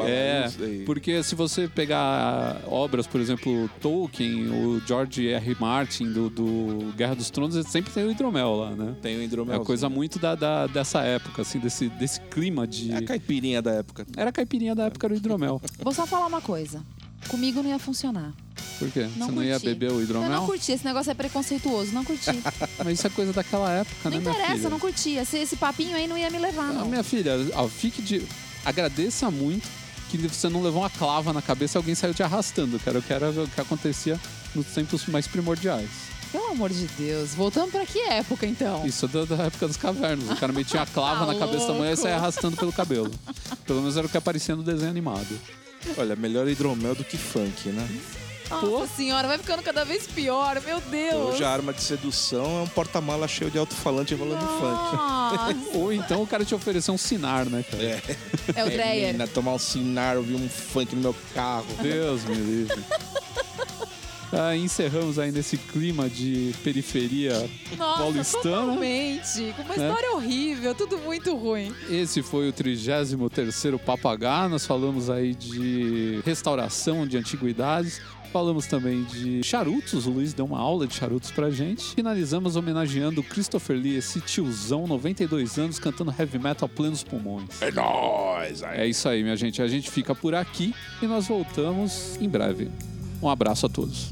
B: balões. e-
A: porque se você pegar obras, por exemplo, Tolkien, o George R. Martin do, do Guerra dos Tronos, ele sempre tem o hidromel lá, né?
B: Tem o
A: É
B: hidromel.
A: uma coisa muito da, da- dessa época, assim, desse, desse clima de.
B: É a caipirinha da época.
A: Era a caipirinha da época do hidromel.
C: Vou só falar uma coisa. Comigo não ia funcionar.
A: Por quê?
C: Não
A: Você não ia
C: curti.
A: beber o
C: Eu não
A: hidromel?
C: curti, esse negócio é preconceituoso, não curti.
A: Mas isso é coisa daquela época,
C: não
A: né, minha
C: interessa,
A: filha?
C: não curtia. Esse, esse papinho aí não ia me levar,
A: Ah,
C: não.
A: minha filha, ó, fique de. Agradeça muito que você não levou uma clava na cabeça e alguém saiu te arrastando, cara. Que era o que acontecia nos tempos mais primordiais.
C: Pelo amor de Deus. Voltando pra que época, então?
A: Isso é da, da época dos cavernos. O cara metia a clava
C: Tá
A: na cabeça da mulher e
C: louco.
A: saia arrastando pelo cabelo. Pelo menos era o que aparecia no desenho animado.
B: Olha, melhor hidromel do que funk, né?
C: Nossa senhora, vai ficando cada vez pior, meu Deus.
B: Hoje a arma de sedução é um porta-mala cheio de alto-falante rolando funk.
C: Nossa.
A: Ou então o cara te ofereceu um sinar, né, cara?
B: É,
C: É o Dreyer.
B: menina, tomar um sinar, ouvir um funk no meu carro.
A: Deus me livre. Ah, encerramos aí nesse clima de periferia
C: Nossa,
A: paulistana.
C: totalmente. Com uma
A: Né?
C: história horrível, tudo muito ruim.
A: Esse foi o 33º Papagá. Nós falamos aí de restauração de antiguidades. Falamos também de charutos. O Luiz deu uma aula de charutos pra gente. Finalizamos homenageando o Christopher Lee, esse tiozão, 92 anos, cantando heavy metal a plenos pulmões.
B: É nóis!
A: É isso aí, minha gente. A gente fica por aqui e nós voltamos em breve. Um abraço a todos.